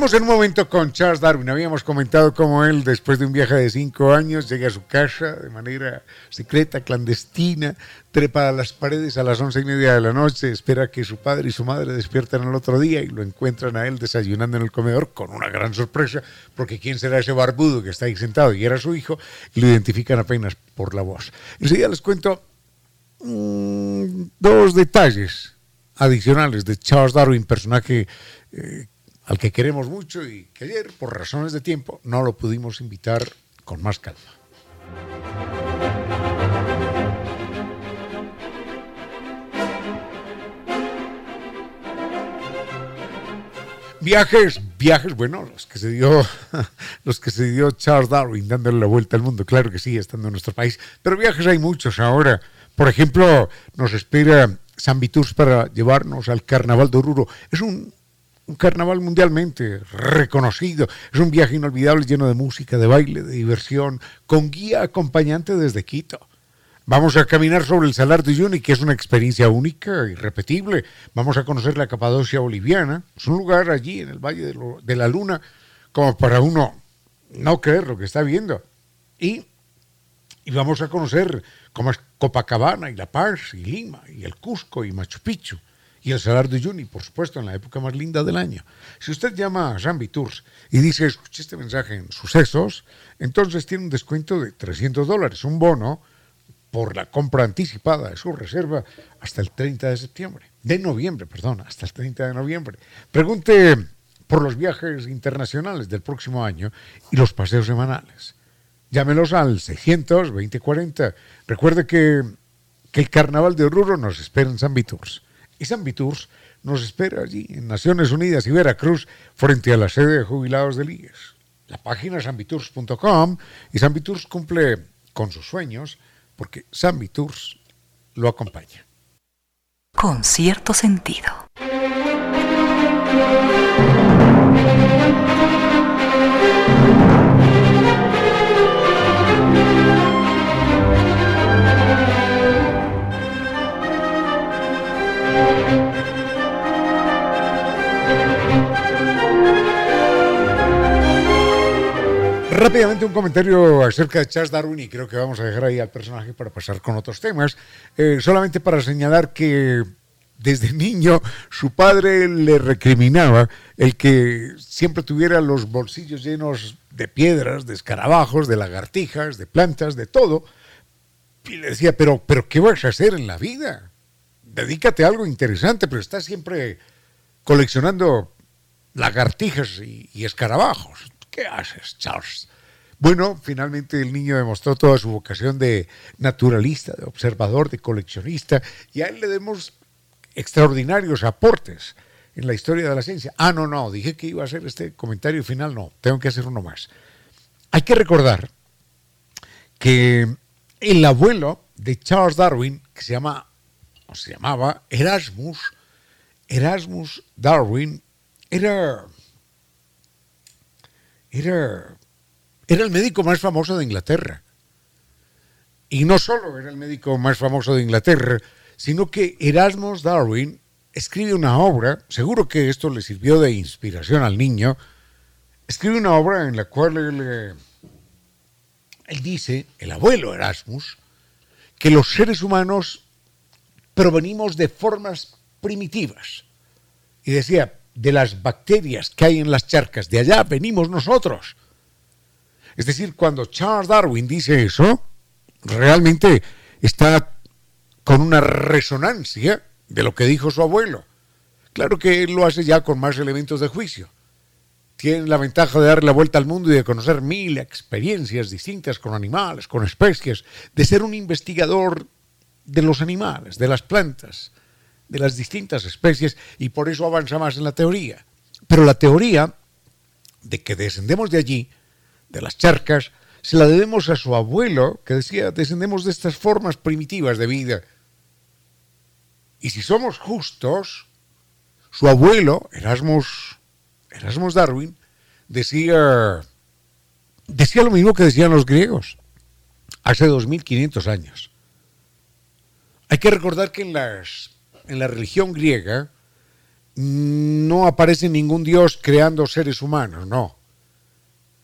En un momento con Charles Darwin. Habíamos comentado cómo él, después de un viaje de cinco años, llega a su casa de manera secreta, clandestina, trepa a las paredes a las once y media de la noche, espera que su padre y su madre despierten el otro día y lo encuentran a él desayunando en el comedor con una gran sorpresa, porque quién será ese barbudo que está ahí sentado y era su hijo, lo identifican apenas por la voz. Enseguida les cuento mm, dos detalles adicionales de Charles Darwin, personaje eh, al que queremos mucho y que ayer, por razones de tiempo, no lo pudimos invitar con más calma. Viajes, viajes, bueno, los que se dio, *laughs* los que se dio Charles Darwin dándole la vuelta al mundo, claro que sí, estando en nuestro país, pero viajes hay muchos ahora. Por ejemplo, nos espera San Viturs para llevarnos al Carnaval de Oruro. Es un un carnaval mundialmente reconocido. Es un viaje inolvidable lleno de música, de baile, de diversión, con guía acompañante desde Quito. Vamos a caminar sobre el Salar de Uyuni, que es una experiencia única, irrepetible. Vamos a conocer la Capadocia boliviana. Es un lugar allí en el Valle de, la Luna, como para uno no creer lo que está viendo. Y, y vamos a conocer cómo es Copacabana y La Paz y Lima y el Cusco y Machu Picchu y el Salar de Uyuni, por supuesto, en la época más linda del año. Si usted llama a Rambi Tours y dice, escuché este mensaje en sucesos, entonces tiene un descuento de 300 dólares, un bono por la compra anticipada de su reserva hasta el 30 de septiembre, de noviembre, perdón, hasta el 30 de noviembre. Pregunte por los viajes internacionales del próximo año y los paseos semanales. Llámelos al 600 2040. Recuerde que, que el carnaval de Oruro nos espera en San Tours y San Viturs nos espera allí en Naciones Unidas y Veracruz frente a la sede de jubilados del IES. La página es ambitours.com y Sambitours cumple con sus sueños porque Sambitours lo acompaña. Con cierto sentido. Rápidamente un comentario acerca de Charles Darwin y creo que vamos a dejar ahí al personaje para pasar con otros temas. Eh, solamente para señalar que desde niño su padre le recriminaba el que siempre tuviera los bolsillos llenos de piedras, de escarabajos, de lagartijas, de plantas, de todo. Y le decía, pero, pero ¿qué vas a hacer en la vida? Dedícate a algo interesante, pero estás siempre coleccionando lagartijas y, y escarabajos. ¿Qué haces, Charles? Bueno, finalmente el niño demostró toda su vocación de naturalista, de observador, de coleccionista, y a él le demos extraordinarios aportes en la historia de la ciencia. Ah, no, no, dije que iba a hacer este comentario final, no, tengo que hacer uno más. Hay que recordar que el abuelo de Charles Darwin, que se llama, o se llamaba Erasmus, Erasmus Darwin, era era, era el médico más famoso de Inglaterra. Y no solo era el médico más famoso de Inglaterra, sino que Erasmus Darwin escribe una obra, seguro que esto le sirvió de inspiración al niño, escribe una obra en la cual él, eh, él dice, el abuelo Erasmus, que los seres humanos provenimos de formas primitivas. Y decía, de las bacterias que hay en las charcas. De allá venimos nosotros. Es decir, cuando Charles Darwin dice eso, realmente está con una resonancia de lo que dijo su abuelo. Claro que él lo hace ya con más elementos de juicio. Tiene la ventaja de darle la vuelta al mundo y de conocer mil experiencias distintas con animales, con especies, de ser un investigador de los animales, de las plantas, de las distintas especies y por eso avanza más en la teoría. Pero la teoría de que descendemos de allí, de las charcas, se la debemos a su abuelo, que decía, descendemos de estas formas primitivas de vida. Y si somos justos, su abuelo, Erasmus, Erasmus Darwin, decía, decía lo mismo que decían los griegos hace 2500 años. Hay que recordar que en las en la religión griega no aparece ningún dios creando seres humanos, no.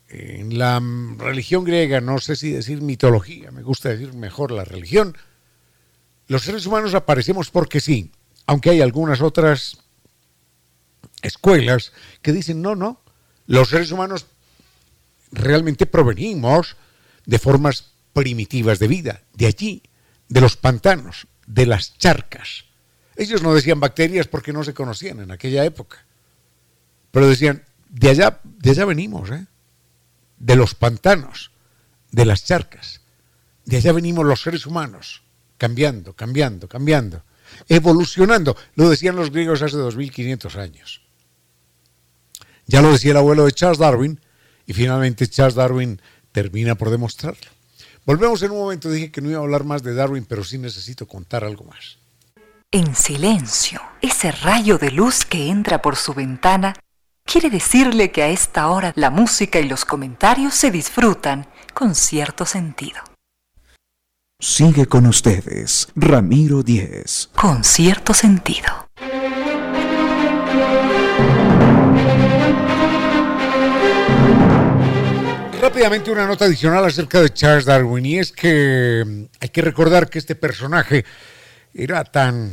En la religión griega, no sé si decir mitología, me gusta decir mejor la religión, los seres humanos aparecemos porque sí, aunque hay algunas otras escuelas que dicen, no, no, los seres humanos realmente provenimos de formas primitivas de vida, de allí, de los pantanos, de las charcas. Ellos no decían bacterias porque no se conocían en aquella época. Pero decían, de allá, de allá venimos, ¿eh? de los pantanos, de las charcas. De allá venimos los seres humanos, cambiando, cambiando, cambiando, evolucionando. Lo decían los griegos hace 2500 años. Ya lo decía el abuelo de Charles Darwin y finalmente Charles Darwin termina por demostrarlo. Volvemos en un momento, dije que no iba a hablar más de Darwin, pero sí necesito contar algo más. En silencio, ese rayo de luz que entra por su ventana quiere decirle que a esta hora la música y los comentarios se disfrutan con cierto sentido. Sigue con ustedes, Ramiro Díez. Con cierto sentido. Rápidamente una nota adicional acerca de Charles Darwin y es que mm, hay que recordar que este personaje era tan,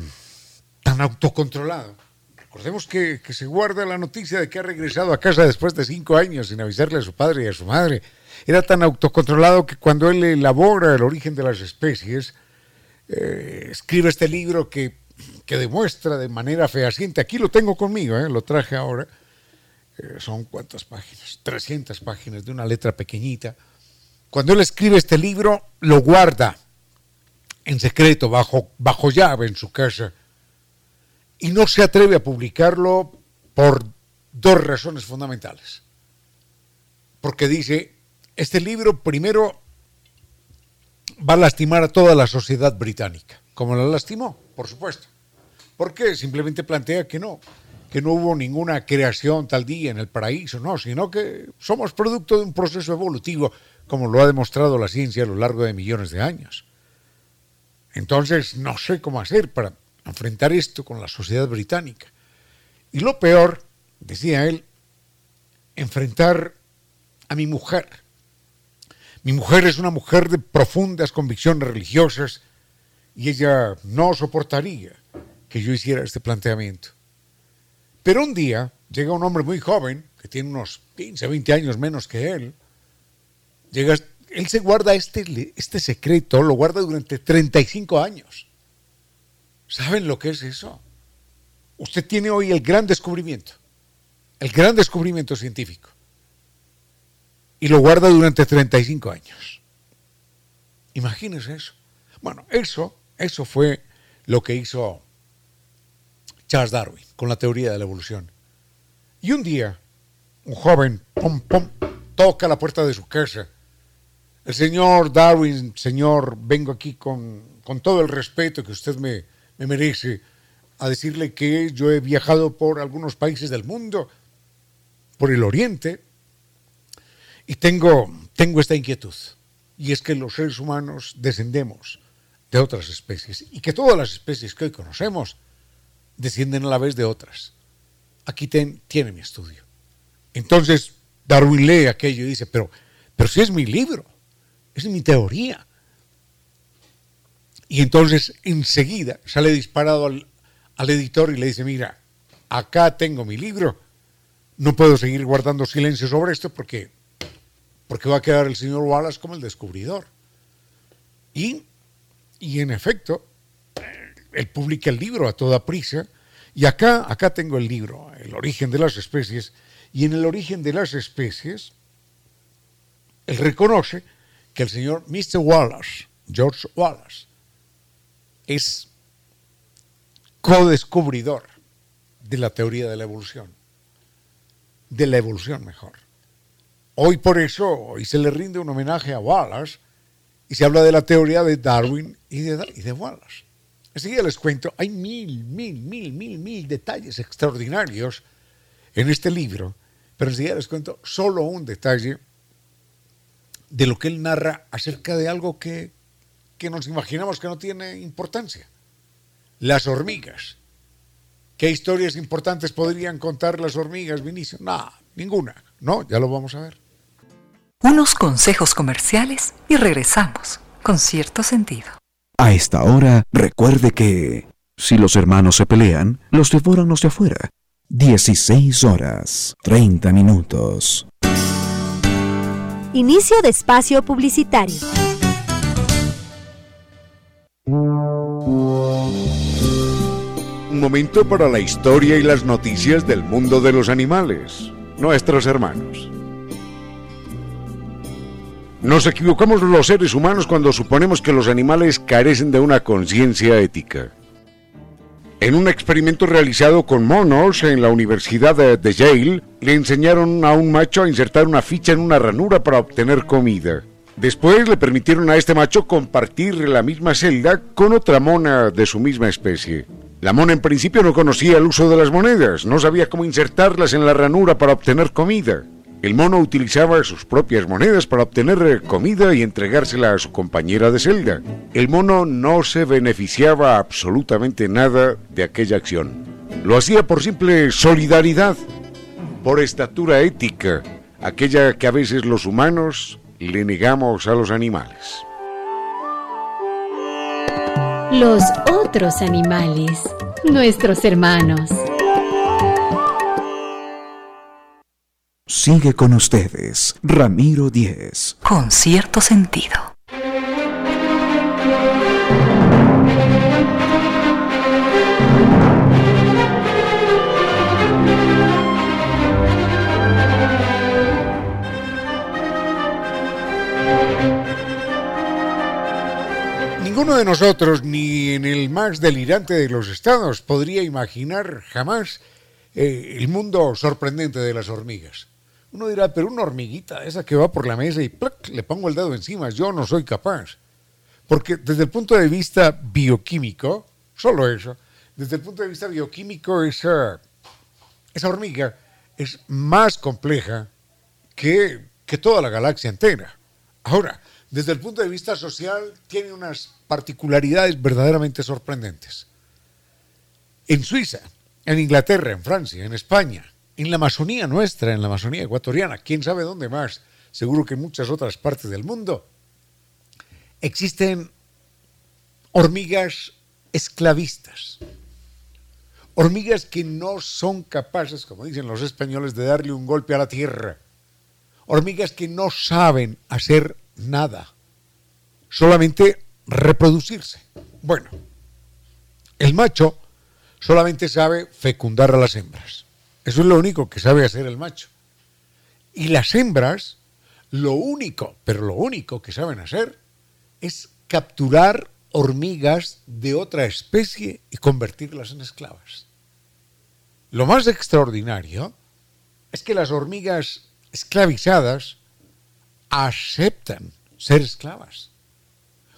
tan autocontrolado. Recordemos que, que, se guarda la noticia de que ha regresado a casa después de cinco años sin avisarle a su padre y a su madre. Era tan autocontrolado que cuando él elabora el origen de las especies, eh, escribe este libro que, que, demuestra de manera fehaciente, aquí lo tengo conmigo, eh, lo traje ahora, eh, son cuántas páginas, 300 páginas de una letra pequeñita. Cuando él escribe este libro, lo guarda en secreto, bajo, bajo llave en su casa. y no se atreve a publicarlo por dos razones fundamentales. Porque dice, este libro primero va a lastimar a toda la sociedad británica, como la lastimó, por supuesto. Porque simplemente plantea que no, que no hubo ninguna creación tal día en el paraíso, no, sino que somos producto de un proceso evolutivo, como lo ha demostrado la ciencia a lo largo de millones de años. Entonces, no sé cómo hacer para enfrentar esto con la sociedad británica. Y lo peor, decía él, enfrentar a mi mujer. Mi mujer es una mujer de profundas convicciones religiosas y ella no soportaría que yo hiciera este planteamiento. Pero un día llega un hombre muy joven, que tiene unos 15, 20 años menos que él, llega, él se guarda este, este secreto, lo guarda durante 35 años. ¿Saben lo que es eso? Usted tiene hoy el gran descubrimiento, el gran descubrimiento científico, y lo guarda durante 35 años. Imagínese eso. Bueno, eso, eso fue lo que hizo Charles Darwin con la teoría de la evolución. Y un día, un joven, pum, pum, toca la puerta de su casa. El señor Darwin, señor, vengo aquí con, con todo el respeto que usted me, me merece a decirle que yo he viajado por algunos países del mundo, por el oriente, y tengo, tengo esta inquietud. Y es que los seres humanos descendemos de otras especies y que todas las especies que hoy conocemos descienden a la vez de otras. Aquí tiene mi estudio. Entonces Darwin lee aquello y dice, pero, pero si es mi libro, es mi teoría. Y entonces enseguida sale disparado al, editor y le dice, mira, acá tengo mi libro, no puedo seguir guardando silencio sobre esto porque, porque va a quedar el señor Wallace como el descubridor. Y, y en efecto, él publica el libro a toda prisa, y acá, acá tengo el libro, El origen de las especies, y en el origen de las especies, él reconoce que el señor Mr. Wallace, George Wallace, es co-descubridor de la teoría de la evolución, de la evolución mejor. Hoy por eso, hoy se le rinde un homenaje a Wallace y se habla de la teoría de Darwin y de, y de Wallace. Enseguida les cuento, hay mil, mil, mil, mil, mil detalles extraordinarios en este libro, pero enseguida les cuento solo un detalle de lo que él narra acerca de algo que, que nos imaginamos que no tiene importancia. Las hormigas. ¿Qué historias importantes podrían contar las hormigas, Vinicio? No, ninguna. No, ya lo vamos a ver. Unos consejos comerciales y regresamos con cierto sentido. A esta hora, recuerde que si los hermanos se pelean, los devoran los de afuera. 16 horas, 30 minutos. Inicio de espacio publicitario. Un momento para la historia y las noticias del mundo de los animales, nuestros hermanos. Nos equivocamos los seres humanos cuando suponemos que los animales carecen de una conciencia ética. En un experimento realizado con monos en la Universidad de, Yale, le enseñaron a un macho a insertar una ficha en una ranura para obtener comida. Después le permitieron a este macho compartir la misma celda con otra mona de su misma especie. La mona en principio no conocía el uso de las monedas, no sabía cómo insertarlas en la ranura para obtener comida. El mono utilizaba sus propias monedas para obtener eh, comida y entregársela a su compañera de celda. El mono no se beneficiaba absolutamente nada de aquella acción. Lo hacía por simple solidaridad, por estatura ética, aquella que a veces los humanos le negamos a los animales. Los otros animales, nuestros hermanos. Sigue con ustedes, Ramiro Díez. Con cierto sentido. Ninguno de nosotros, ni en el más delirante de los estados, podría imaginar jamás eh, el mundo sorprendente de las hormigas. Uno dirá, pero una hormiguita, esa que va por la mesa y le pongo el dedo encima, yo no soy capaz. Porque desde el punto de vista bioquímico, solo eso, desde el punto de vista bioquímico, esa, esa hormiga es más compleja que, que toda la galaxia entera. Ahora, desde el punto de vista social, tiene unas particularidades verdaderamente sorprendentes. En Suiza, en Inglaterra, en Francia, en España, en la Amazonía nuestra, en la Amazonía ecuatoriana, quién sabe dónde más, seguro que en muchas otras partes del mundo, existen hormigas esclavistas. Hormigas que no son capaces, como dicen los españoles, de darle un golpe a la tierra. Hormigas que no saben hacer nada, solamente reproducirse. Bueno, el macho solamente sabe fecundar a las hembras. Eso es lo único que sabe hacer el macho. Y las hembras, lo único, pero lo único que saben hacer es capturar hormigas de otra especie y convertirlas en esclavas. Lo más extraordinario es que las hormigas esclavizadas aceptan ser esclavas.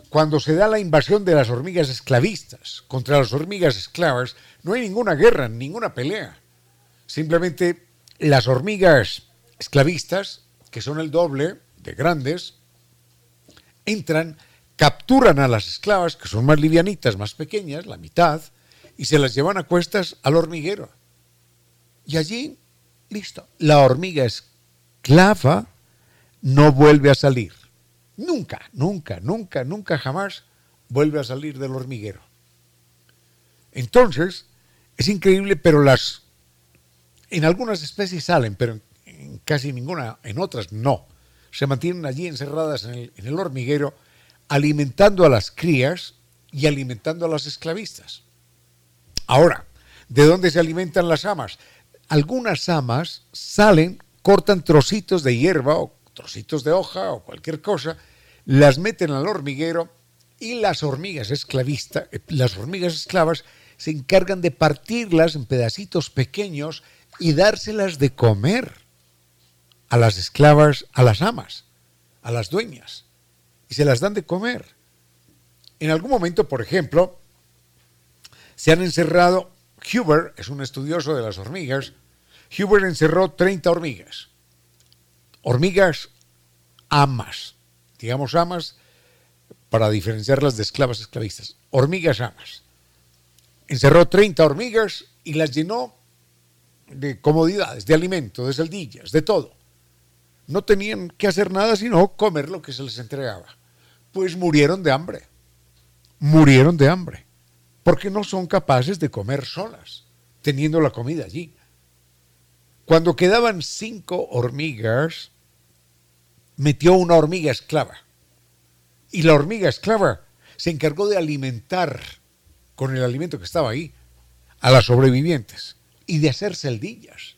Cuando se da la invasión de las hormigas esclavistas contra las hormigas esclavas, no hay ninguna guerra, ninguna pelea. Simplemente las hormigas esclavistas, que son el doble de grandes, entran, capturan a las esclavas, que son más livianitas, más pequeñas, la mitad, y se las llevan a cuestas al hormiguero. Y allí, listo, la hormiga esclava no vuelve a salir. Nunca, nunca, nunca, nunca jamás vuelve a salir del hormiguero. Entonces, es increíble, pero las... En algunas especies salen, pero en casi ninguna, en otras no. Se mantienen allí encerradas en el, hormiguero, alimentando a las crías y alimentando a las esclavistas. Ahora, ¿de dónde se alimentan las amas? Algunas amas salen, cortan trocitos de hierba o trocitos de hoja o cualquier cosa, las meten al hormiguero y las hormigas esclavistas, eh, las hormigas esclavas se encargan de partirlas en pedacitos pequeños y dárselas de comer a las esclavas, a las amas, a las dueñas, y se las dan de comer. En algún momento, por ejemplo, se han encerrado, Huber es un estudioso de las hormigas, Huber encerró 30 hormigas, hormigas amas, digamos amas, para diferenciarlas de esclavas esclavistas, hormigas amas. Encerró 30 hormigas y las llenó de comodidades, de alimento, de saldillas, de todo. No tenían que hacer nada sino comer lo que se les entregaba. Pues murieron de hambre. Murieron de hambre. Porque no son capaces de comer solas, teniendo la comida allí. Cuando quedaban cinco hormigas, metió una hormiga esclava. Y la hormiga esclava se encargó de alimentar con el alimento que estaba ahí a las sobrevivientes y de hacer celdillas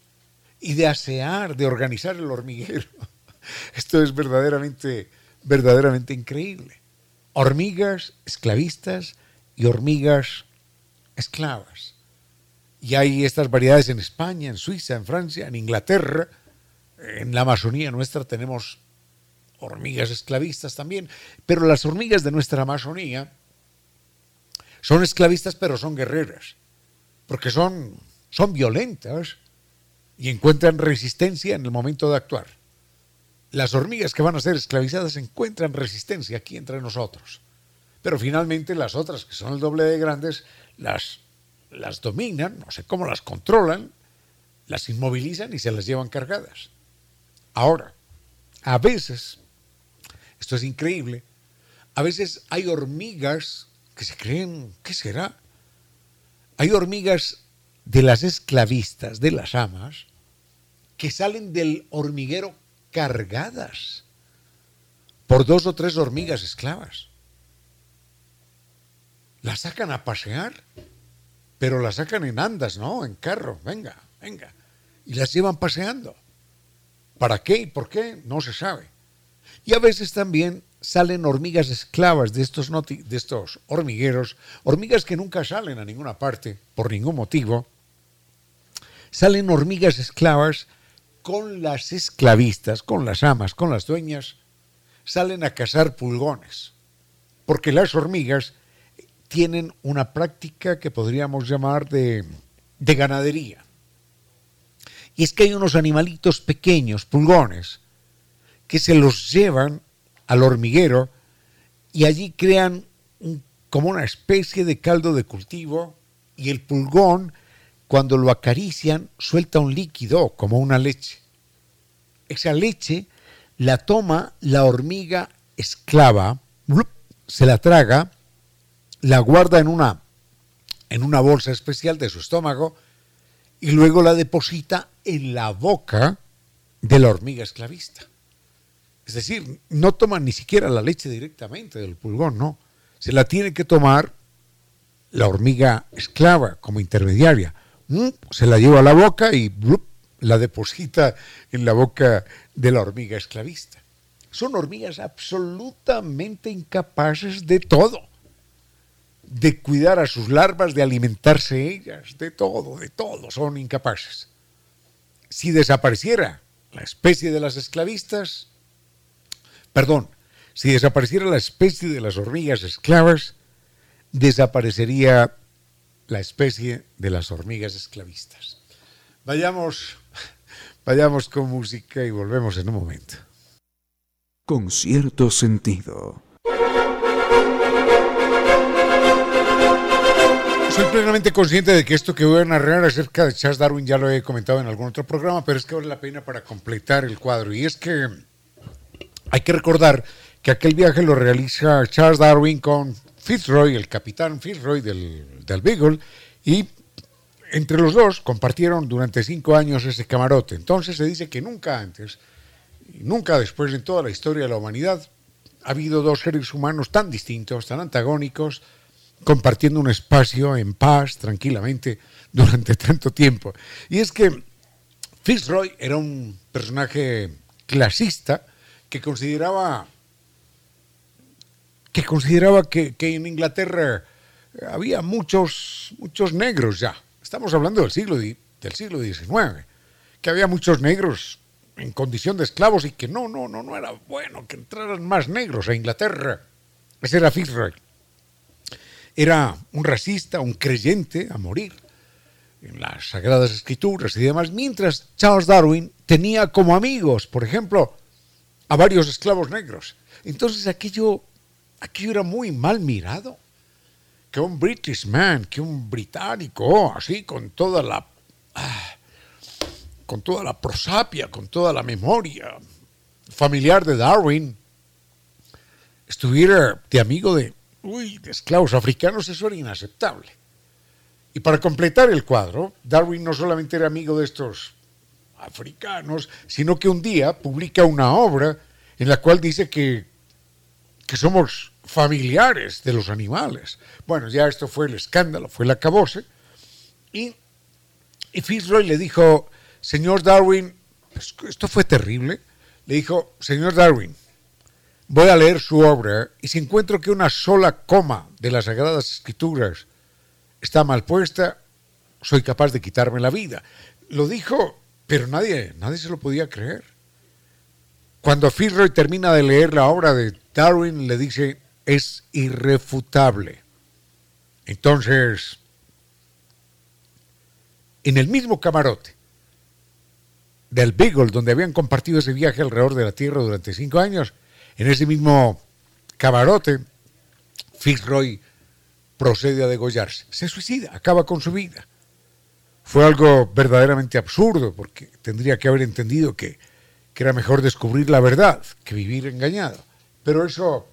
y de asear, de organizar el hormiguero. *laughs* Esto es verdaderamente, verdaderamente increíble. Hormigas esclavistas y hormigas esclavas. Y hay estas variedades en España, en Suiza, en Francia, en Inglaterra. En la Amazonía nuestra tenemos hormigas esclavistas también. Pero las hormigas de nuestra Amazonía son esclavistas pero son guerreras, porque son, son violentas y encuentran resistencia en el momento de actuar. Las hormigas que van a ser esclavizadas encuentran resistencia aquí entre nosotros. Pero finalmente las otras, que son el doble de grandes, las, las dominan, no sé cómo las controlan, las inmovilizan y se las llevan cargadas. Ahora, a veces, esto es increíble, a veces hay hormigas que se creen, ¿qué será? Hay hormigas de las esclavistas, de las amas, que salen del hormiguero cargadas por dos o tres hormigas esclavas. Las sacan a pasear, pero las sacan en andas, ¿no? En carro, venga, venga. Y las llevan paseando. ¿Para qué y por qué? No se sabe. Y a veces también salen hormigas esclavas de estos, de estos hormigueros, hormigas que nunca salen a ninguna parte por ningún motivo, salen hormigas esclavas con las esclavistas, con las amas, con las dueñas, salen a cazar pulgones, porque las hormigas tienen una práctica que podríamos llamar de, de ganadería. Y es que hay unos animalitos pequeños, pulgones, que se los llevan al hormiguero y allí crean como una especie de caldo de cultivo y el pulgón, cuando lo acarician, suelta un líquido como una leche. Esa leche la toma la hormiga esclava, se la traga, la guarda en una, en una bolsa especial de su estómago y luego la deposita en la boca de la hormiga esclavista. Es decir, no toman ni siquiera la leche directamente del pulgón, no. Se la tiene que tomar la hormiga esclava como intermediaria. Mm, se la lleva a la boca y la deposita en la boca de la hormiga esclavista. Son hormigas absolutamente incapaces de todo. De cuidar a sus larvas, de alimentarse ellas, de todo, de todo, son incapaces. Si desapareciera la especie de las esclavistas, Perdón, si desapareciera la especie de las hormigas esclavas, desaparecería la especie de las hormigas esclavistas. Vayamos, vayamos con música y volvemos en un momento. Con cierto sentido. Soy plenamente consciente de que esto que voy a narrar acerca de Charles Darwin ya lo he comentado en algún otro programa, pero es que vale la pena para completar el cuadro. Y es que hay que recordar que aquel viaje lo realiza Charles Darwin con Fitzroy, el capitán Fitzroy del, del Beagle, y entre los dos compartieron durante cinco años ese camarote. Entonces se dice que nunca antes, nunca después en toda la historia de la humanidad, ha habido dos seres humanos tan distintos, tan antagónicos, compartiendo un espacio en paz, tranquilamente, durante tanto tiempo. Y es que Fitzroy era un personaje clasista, que consideraba que consideraba que, en Inglaterra había muchos, muchos negros ya. Estamos hablando del siglo, del siglo XIX, que había muchos negros en condición de esclavos y que no, no, no, no era bueno que entraran más negros a Inglaterra. Ese era Fitzroy. Era un racista, un creyente a morir en las Sagradas Escrituras y demás, mientras Charles Darwin tenía como amigos, por ejemplo, a varios esclavos negros. Entonces aquello, aquello era muy mal mirado. Que un British man, que un británico, así, con toda la... Ah, con toda la prosapia, con toda la memoria familiar de Darwin, estuviera de amigo de, de esclavos africanos, eso era inaceptable. Y para completar el cuadro, Darwin no solamente era amigo de estos africanos, sino que un día publica una obra en la cual dice que, que somos familiares de los animales. Bueno, ya esto fue el escándalo, fue la cabose. Y, y Fitzroy le dijo, señor Darwin, esto fue terrible. Le dijo, señor Darwin, voy a leer su obra y si encuentro que una sola coma de las Sagradas Escrituras está mal puesta, soy capaz de quitarme la vida. Lo dijo pero nadie, nadie se lo podía creer. Cuando Fitzroy termina de leer la obra de Darwin, le dice, es irrefutable. Entonces, en el mismo camarote del Beagle, donde habían compartido ese viaje alrededor de la Tierra durante cinco años, en ese mismo camarote, Fitzroy procede a degollarse. Se suicida, acaba con su vida fue algo verdaderamente absurdo, porque tendría que haber entendido que, era mejor descubrir la verdad que vivir engañado. Pero eso,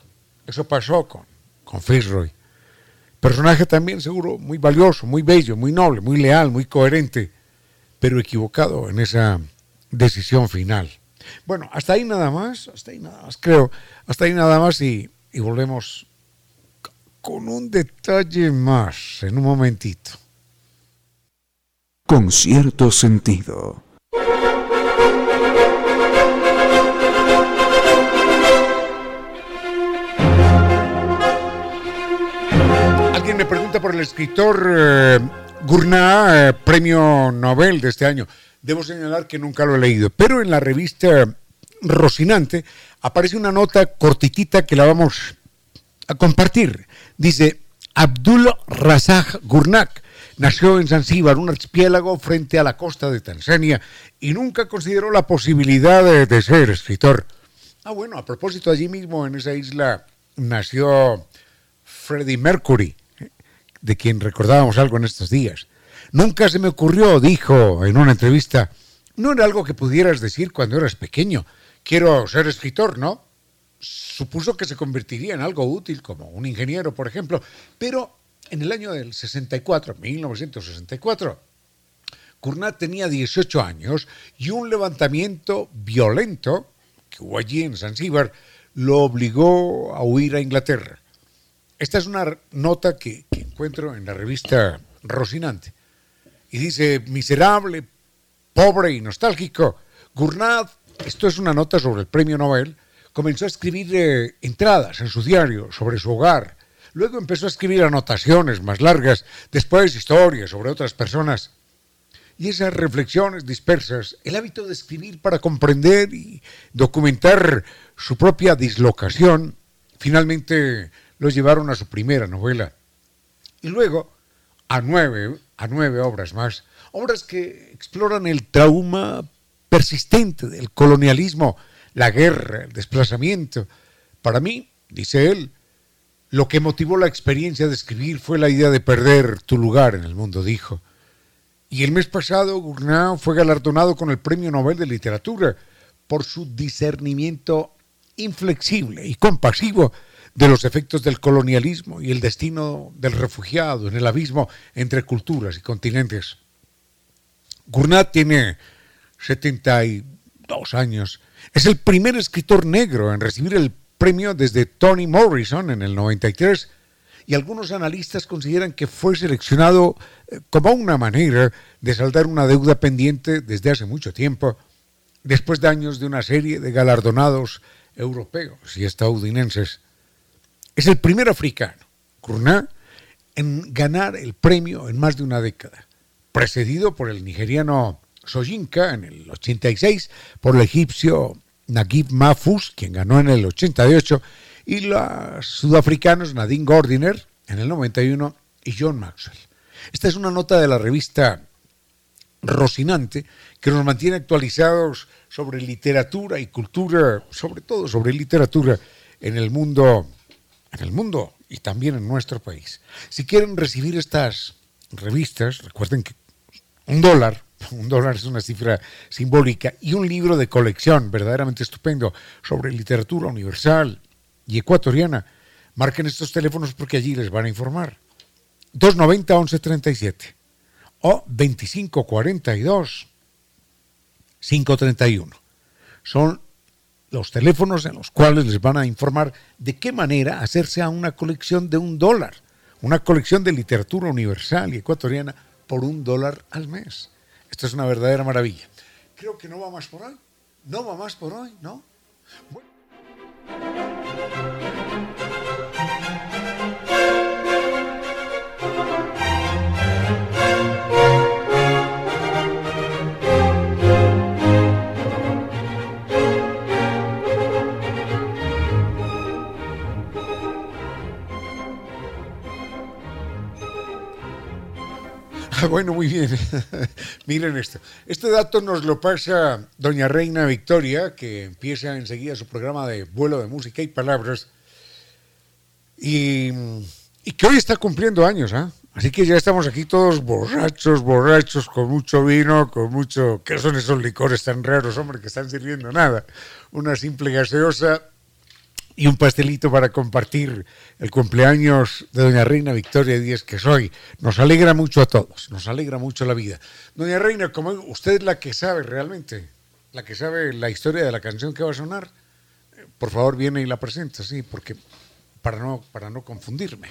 eso pasó con, con Fitzroy. Personaje también seguro muy valioso, muy bello, muy noble, muy leal, muy coherente, pero equivocado en esa decisión final. Bueno, hasta ahí nada más, hasta ahí nada más, creo, hasta ahí nada más y, y volvemos con un detalle más en un momentito con cierto sentido. Alguien me pregunta por el escritor eh, eh, premio Nobel de este año. Debo señalar que nunca lo he leído, pero en la revista Rocinante aparece una nota cortitita que la vamos a compartir. Dice, Abdul Razak Gurnak nació en Zanzíbar, un archipiélago frente a la costa de Tanzania, y nunca consideró la posibilidad de ser escritor. Ah, bueno, a propósito, allí mismo en esa isla nació Freddie Mercury, de quien recordábamos algo en estos días. Nunca se me ocurrió, dijo en una entrevista, no era algo que pudieras decir cuando eras pequeño. Quiero ser escritor, ¿no? Supuso que se convertiría en algo útil, como un ingeniero, por ejemplo, pero en el año del 64, 1964, Kurnat tenía 18 años y un levantamiento violento que hubo allí en Zanzíbar lo obligó a huir a Inglaterra. Esta es una nota que, que encuentro en la revista Rocinante. Y dice, miserable, pobre y nostálgico, Gurnat, esto es una nota sobre el premio Nobel, comenzó a escribir eh, entradas en su diario sobre su hogar. Luego empezó a escribir anotaciones más largas, después historias sobre otras personas. Y esas reflexiones dispersas, el hábito de escribir para comprender y documentar su propia dislocación, finalmente lo llevaron a su primera novela. Y luego a nueve, a nueve obras más, obras que exploran el trauma persistente del colonialismo, la guerra, el desplazamiento. Para mí, dice él, lo que motivó la experiencia de escribir fue la idea de perder tu lugar en el mundo, dijo. Y el mes pasado, Gurnau fue galardonado con el Premio Nobel de Literatura por su discernimiento inflexible y compasivo de los efectos del colonialismo y el destino del refugiado en el abismo entre culturas y continentes. Gurnat tiene 72 años. Es el primer escritor negro en recibir el premio desde Toni Morrison en el 93 y algunos analistas consideran que fue seleccionado eh, como una manera de saldar una deuda pendiente desde hace mucho tiempo, después de años de una serie de galardonados europeos y estadounidenses. Es el primer africano, Gurnat, en ganar el premio en más de una década, precedido por el nigeriano Soyinka en el 86, por el egipcio Naguib Mahfouz, quien ganó en el 88, y los sudafricanos Nadine Gordiner en el 91 y John Maxwell. Esta es una nota de la revista Rocinante que nos mantiene actualizados sobre literatura y cultura, sobre todo sobre literatura en el mundo en el mundo y también en nuestro país. Si quieren recibir estas revistas, recuerden que un dólar, *laughs* un dólar es una cifra simbólica, y un libro de colección verdaderamente estupendo sobre literatura universal y ecuatoriana, marquen estos teléfonos porque allí les van a informar. 290 1137 o 2542 531. Son los teléfonos en los cuales les van a informar de qué manera hacerse a una colección de un dólar, una colección de literatura universal y ecuatoriana por un dólar al mes. Esto es una verdadera maravilla. Creo que no va más por hoy. No va más por hoy, ¿no? *laughs* muy bien. *laughs* Miren esto. Este dato nos lo pasa doña Reina Victoria, que empieza enseguida su programa de vuelo de música y palabras. Y, que hoy está cumpliendo años, ¿ah? Así que ya estamos aquí todos borrachos, borrachos, con mucho vino, con mucho... ¿Qué son esos licores tan raros, hombre, que están sirviendo nada? Una simple gaseosa y un pastelito para compartir el cumpleaños de Doña Reina Victoria Díez, que soy. Nos alegra mucho a todos, nos alegra mucho la vida. Doña Reina, como usted es la que sabe realmente, la que sabe la historia de la canción que va a sonar, por favor viene y la presenta, sí, porque para no, para no confundirme.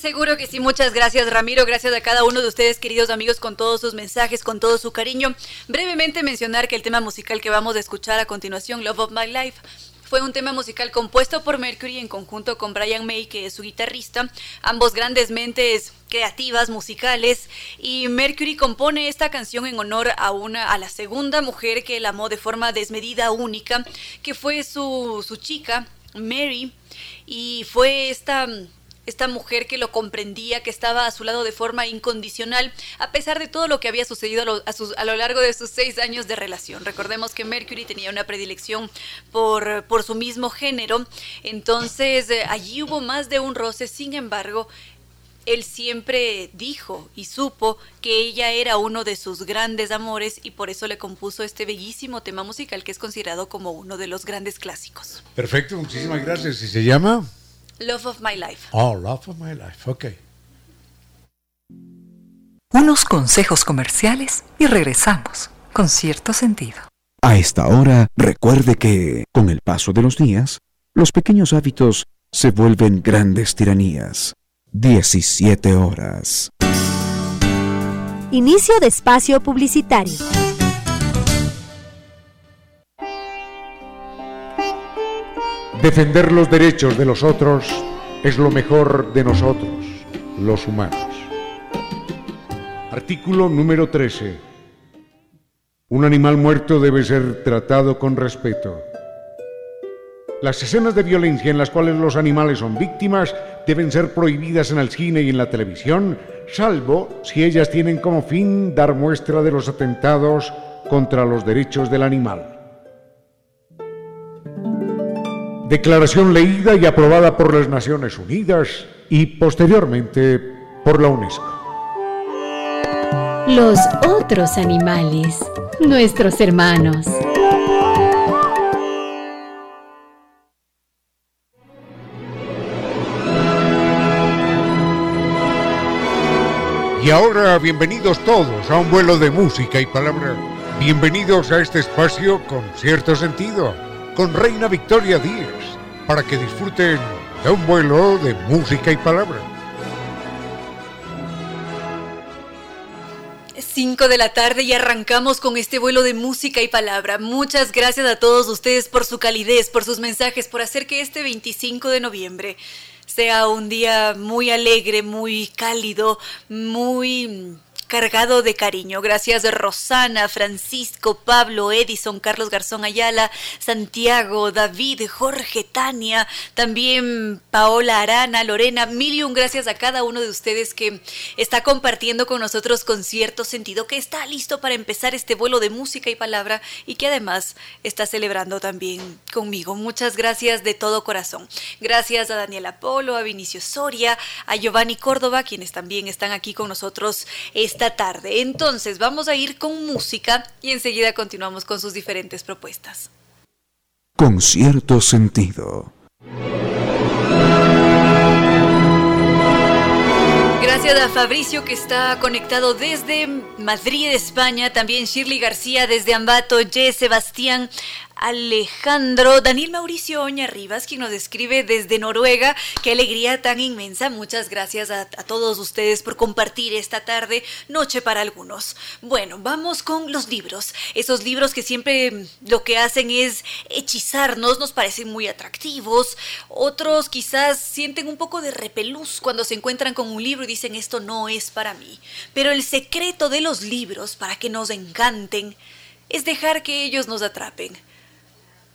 Seguro que sí, muchas gracias Ramiro, gracias a cada uno de ustedes queridos amigos con todos sus mensajes, con todo su cariño. Brevemente mencionar que el tema musical que vamos a escuchar a continuación, Love of My Life, Fue un tema musical compuesto por Mercury en conjunto con Brian May, que es su guitarrista, ambos grandes mentes creativas, musicales, y Mercury compone esta canción en honor a una a la segunda mujer que él amó de forma desmedida, única, que fue su, su chica, Mary, y fue esta esta mujer que lo comprendía, que estaba a su lado de forma incondicional, a pesar de todo lo que había sucedido a lo, largo de sus seis años de relación. Recordemos que Mercury tenía una predilección por, por su mismo género, entonces eh, allí hubo más de un roce, sin embargo, él siempre dijo y supo que ella era uno de sus grandes amores y por eso le compuso este bellísimo tema musical que es considerado como uno de los grandes clásicos. Perfecto, muchísimas gracias. ¿Y se llama? Love of My Life. Oh, Love of My Life, ok. Unos consejos comerciales y regresamos con cierto sentido. A esta hora, recuerde que, con el paso de los días, los pequeños hábitos se vuelven grandes tiranías. 17 horas. Inicio de espacio publicitario. Defender los derechos de los otros es lo mejor de nosotros, los humanos. Artículo número 13. Un animal muerto debe ser tratado con respeto. Las escenas de violencia en las cuales los animales son víctimas deben ser prohibidas en el cine y en la televisión, salvo si ellas tienen como fin dar muestra de los atentados contra los derechos del animal. Declaración leída y aprobada por las Naciones Unidas y posteriormente por la UNESCO. Los otros animales, nuestros hermanos. Y ahora bienvenidos todos a un vuelo de música y palabra. Bienvenidos a este espacio con cierto sentido con Reina Victoria Díaz para que disfruten de un vuelo de música y palabra. 5 de la tarde y arrancamos con este vuelo de música y palabra. Muchas gracias a todos ustedes por su calidez, por sus mensajes, por hacer que este 25 de noviembre sea un día muy alegre, muy cálido, muy cargado de cariño. Gracias Rosana, Francisco, Pablo, Edison, Carlos Garzón Ayala, Santiago, David, Jorge, Tania, también Paola Arana, Lorena, mil gracias a cada uno de ustedes que está compartiendo con nosotros con cierto sentido, que está listo para empezar este vuelo de música y palabra y que además está celebrando también conmigo. Muchas gracias de todo corazón. Gracias a Daniela Polo, a Vinicio Soria, a Giovanni Córdoba, quienes también están aquí con nosotros esta tarde. Entonces vamos a ir con música y enseguida continuamos con sus diferentes propuestas. Con cierto sentido. Gracias a Fabricio que está conectado desde Madrid, España, también Shirley García desde Ambato, Jess Sebastián, Alejandro, Daniel Mauricio Oña Rivas, quien nos escribe desde Noruega. Qué alegría tan inmensa. Muchas gracias a, a, todos ustedes por compartir esta tarde, noche para algunos. Bueno, vamos con los libros. Esos libros que siempre lo que hacen es hechizarnos, nos parecen muy atractivos. Otros quizás sienten un poco de repelús cuando se encuentran con un libro y dicen esto no es para mí. Pero el secreto de los libros para que nos encanten es dejar que ellos nos atrapen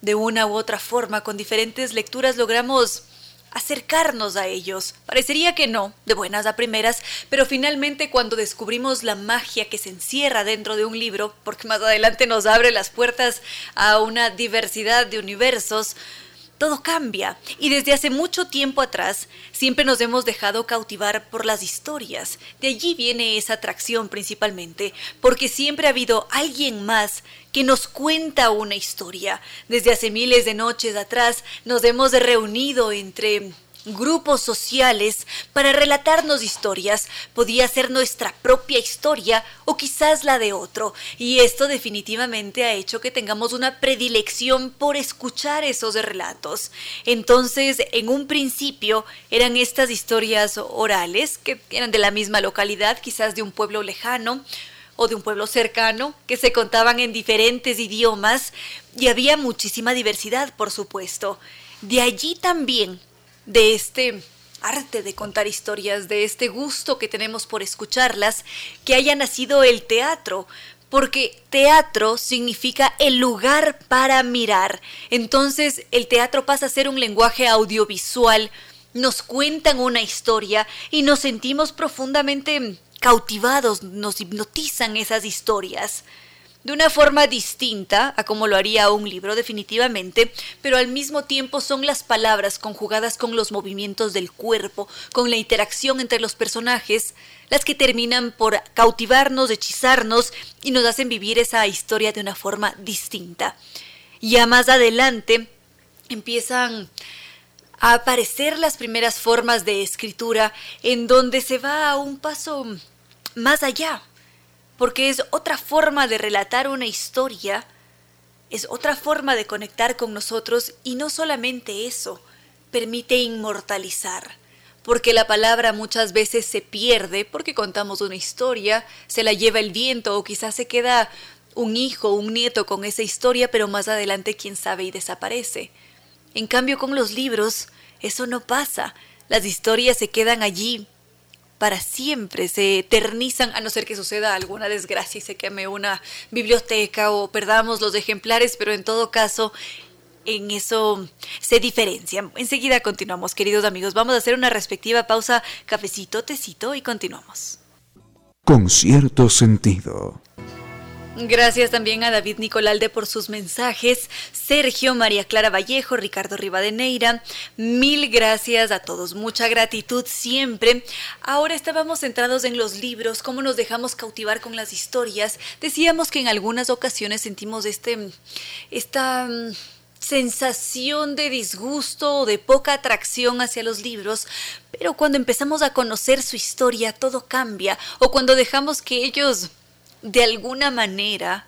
de una u otra forma, con diferentes lecturas logramos acercarnos a ellos. Parecería que no, de buenas a primeras, pero finalmente cuando descubrimos la magia que se encierra dentro de un libro, porque más adelante nos abre las puertas a una diversidad de universos, todo cambia y desde hace mucho tiempo atrás siempre nos hemos dejado cautivar por las historias. De allí viene esa atracción principalmente, porque siempre ha habido alguien más que nos cuenta una historia. Desde hace miles de noches atrás nos hemos reunido entre grupos sociales para relatarnos historias. Podía ser nuestra propia historia o quizás la de otro. Y esto definitivamente ha hecho que tengamos una predilección por escuchar esos relatos. Entonces, en un principio eran estas historias orales que eran de la misma localidad, quizás de un pueblo lejano o de un pueblo cercano que se contaban en diferentes idiomas y había muchísima diversidad, por supuesto. De allí también, de este arte de contar historias, de este gusto que tenemos por escucharlas, que haya nacido el teatro, porque teatro significa el lugar para mirar. Entonces el teatro pasa a ser un lenguaje audiovisual, nos cuentan una historia y nos sentimos profundamente cautivados, nos hipnotizan esas historias de una forma distinta a como lo haría un libro definitivamente, pero al mismo tiempo son las palabras conjugadas con los movimientos del cuerpo, con la interacción entre los personajes, las que terminan por cautivarnos, hechizarnos y nos hacen vivir esa historia de una forma distinta. Ya más adelante empiezan a aparecer las primeras formas de escritura en donde se va a un paso más allá porque es otra forma de relatar una historia, es otra forma de conectar con nosotros y no solamente eso, permite inmortalizar, porque la palabra muchas veces se pierde porque contamos una historia, se la lleva el viento o quizás se queda un hijo, un nieto con esa historia, pero más adelante quién sabe y desaparece. En cambio con los libros eso no pasa, las historias se quedan allí para siempre, se eternizan a no ser que suceda alguna desgracia y se queme una biblioteca o perdamos los ejemplares, pero en todo caso en eso se diferencian. Enseguida continuamos, queridos amigos. Vamos a hacer una respectiva pausa, cafecito, tecito y continuamos. Con cierto sentido. Gracias también a David Nicolalde por sus mensajes, Sergio, María Clara Vallejo, Ricardo Rivadeneira, mil gracias a todos, mucha gratitud siempre. Ahora estábamos centrados en los libros, cómo nos dejamos cautivar con las historias. Decíamos que en algunas ocasiones sentimos este, esta mm, sensación de disgusto o de poca atracción hacia los libros, pero cuando empezamos a conocer su historia todo cambia, o cuando dejamos que ellos de alguna manera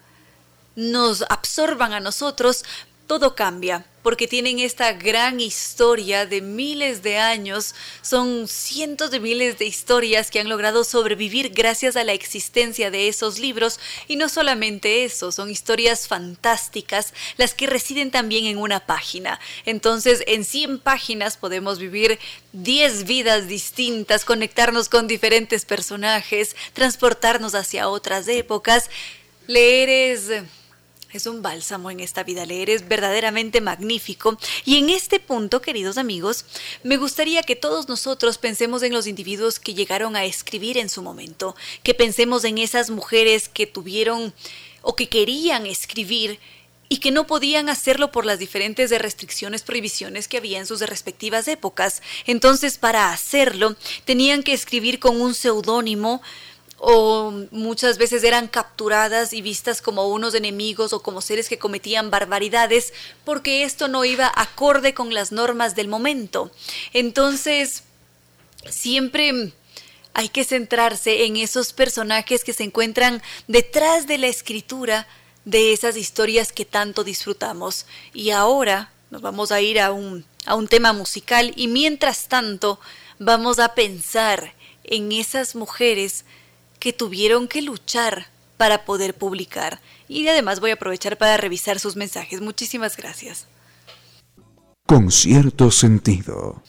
nos absorban a nosotros, todo cambia, porque tienen esta gran historia de miles de años, son cientos de miles de historias que han logrado sobrevivir gracias a la existencia de esos libros, y no solamente eso, son historias fantásticas, las que residen también en una página. Entonces, en 100 páginas podemos vivir 10 vidas distintas, conectarnos con diferentes personajes, transportarnos hacia otras épocas. Leer es es un bálsamo en esta vida, leer es verdaderamente magnífico. Y en este punto, queridos amigos, me gustaría que todos nosotros pensemos en los individuos que llegaron a escribir en su momento, que pensemos en esas mujeres que tuvieron o que querían escribir y que no podían hacerlo por las diferentes restricciones, prohibiciones que había en sus respectivas épocas. Entonces, para hacerlo, tenían que escribir con un seudónimo, o muchas veces eran capturadas y vistas como unos enemigos o como seres que cometían barbaridades porque esto no iba acorde con las normas del momento. Entonces, siempre hay que centrarse en esos personajes que se encuentran detrás de la escritura de esas historias que tanto disfrutamos. Y ahora nos vamos a ir a un, a un tema musical y mientras tanto vamos a pensar en esas mujeres que tuvieron que luchar para poder publicar. Y además voy a aprovechar para revisar sus mensajes. Muchísimas gracias. Con cierto sentido.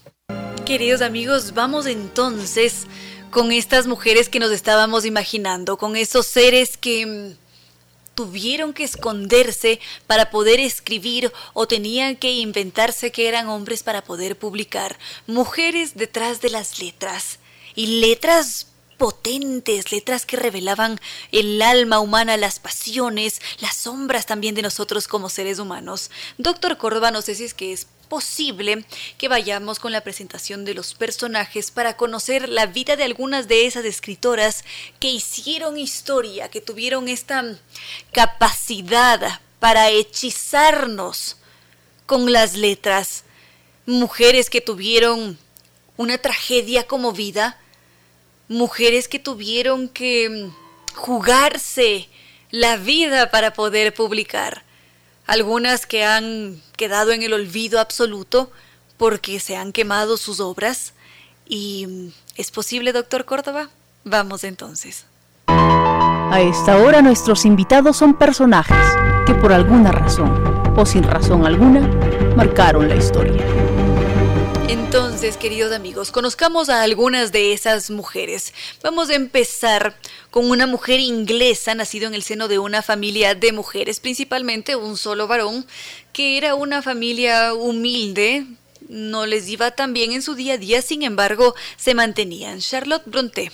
Queridos amigos, vamos entonces con estas mujeres que nos estábamos imaginando, con esos seres que mm, tuvieron que esconderse para poder escribir o tenían que inventarse que eran hombres para poder publicar. Mujeres detrás de las letras. Y letras potentes, letras que revelaban el alma humana, las pasiones, las sombras también de nosotros como seres humanos. Doctor Córdoba, no sé si es que es posible que vayamos con la presentación de los personajes para conocer la vida de algunas de esas escritoras que hicieron historia, que tuvieron esta capacidad para hechizarnos con las letras. Mujeres que tuvieron una tragedia como vida, mujeres que tuvieron que mm, jugarse la vida para poder publicar, algunas que han quedado en el olvido absoluto porque se han quemado sus obras. ¿Y mm, es posible, doctor Córdoba? Vamos entonces. A esta hora nuestros invitados son personajes que por alguna razón, o sin razón alguna, marcaron la historia. Entonces, queridos amigos, conozcamos a algunas de esas mujeres. Vamos a empezar con una mujer inglesa nacida en el seno de una familia de mujeres, principalmente un solo varón, que era una familia humilde, no les iba tan bien en su día a día, sin embargo, se mantenían. Charlotte Bronte.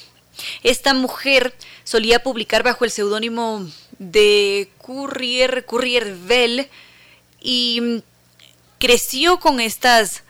Esta mujer solía publicar bajo el seudónimo de Courier, Courier Bell y creció con estas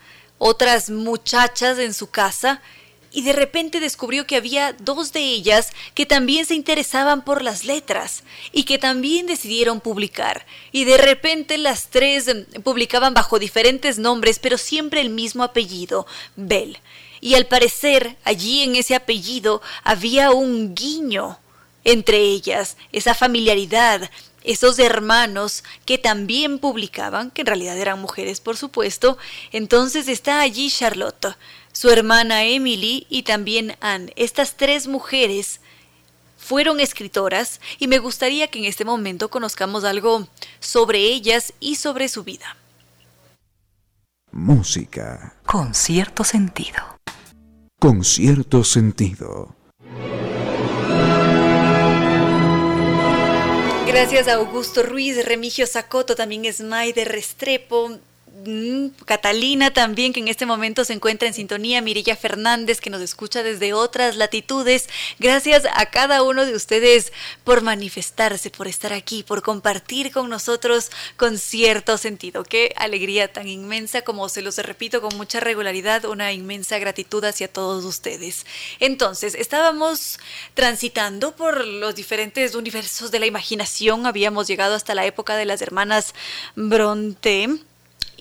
otras muchachas en su casa y de repente descubrió que había dos de ellas que también se interesaban por las letras y que también decidieron publicar. Y de repente las tres publicaban bajo diferentes nombres, pero siempre el mismo apellido, Bell. Y al parecer allí en ese apellido había un guiño entre ellas, esa familiaridad, esos hermanos que también publicaban, que en realidad eran mujeres por supuesto, entonces está allí Charlotte, su hermana Emily y también Anne. Estas tres mujeres fueron escritoras y me gustaría que en este momento conozcamos algo sobre ellas y sobre su vida. Música. Con cierto sentido. Con cierto sentido. Gracias a Augusto Ruiz, Remigio Sacoto, también es de Restrepo, Catalina también, que en este momento se encuentra en sintonía, Mirilla Fernández, que nos escucha desde otras latitudes. Gracias a cada uno de ustedes por manifestarse, por estar aquí, por compartir con nosotros con cierto sentido. Qué alegría tan inmensa, como se los repito con mucha regularidad, una inmensa gratitud hacia todos ustedes. Entonces, estábamos transitando por los diferentes universos de la imaginación, habíamos llegado hasta la época de las hermanas Bronte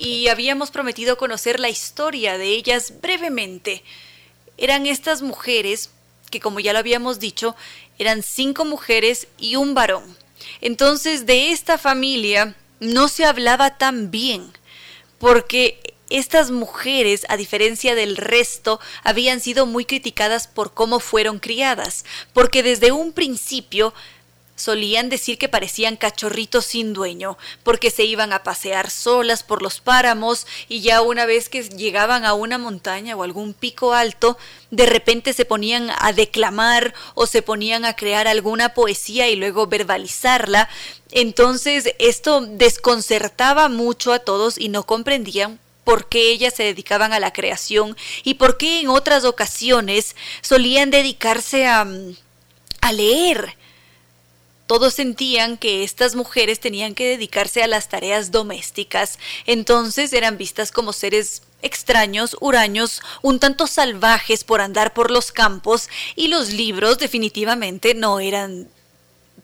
y habíamos prometido conocer la historia de ellas brevemente. Eran estas mujeres, que como ya lo habíamos dicho, eran cinco mujeres y un varón. Entonces de esta familia no se hablaba tan bien, porque estas mujeres, a diferencia del resto, habían sido muy criticadas por cómo fueron criadas, porque desde un principio Solían decir que parecían cachorritos sin dueño, porque se iban a pasear solas por los páramos y ya una vez que llegaban a una montaña o algún pico alto, de repente se ponían a declamar o se ponían a crear alguna poesía y luego verbalizarla. Entonces esto desconcertaba mucho a todos y no comprendían por qué ellas se dedicaban a la creación y por qué en otras ocasiones solían dedicarse a, a leer todos sentían que estas mujeres tenían que dedicarse a las tareas domésticas, entonces eran vistas como seres extraños, huraños, un tanto salvajes por andar por los campos, y los libros definitivamente no eran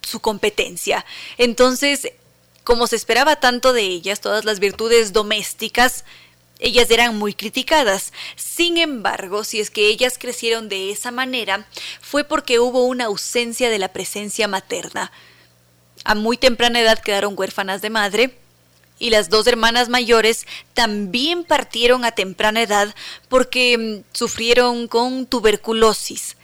su competencia. Entonces, como se esperaba tanto de ellas, todas las virtudes domésticas, ellas eran muy criticadas. Sin embargo, si es que ellas crecieron de esa manera, fue porque hubo una ausencia de la presencia materna. A muy temprana edad quedaron huérfanas de madre, y las dos hermanas mayores también partieron a temprana edad porque mm, sufrieron con tuberculosis.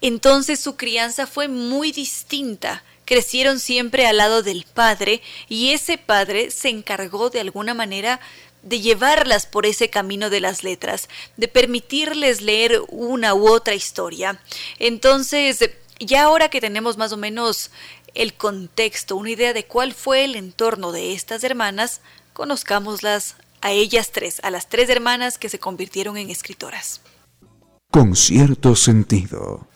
Entonces su crianza fue muy distinta. Crecieron siempre al lado del padre y ese padre se encargó de alguna manera de llevarlas por ese camino de las letras, de permitirles leer una u otra historia. Entonces, ya ahora que tenemos más o menos el contexto, una idea de cuál fue el entorno de estas hermanas, conozcámoslas a ellas tres, a las tres hermanas que se convirtieron en escritoras. Con cierto sentido.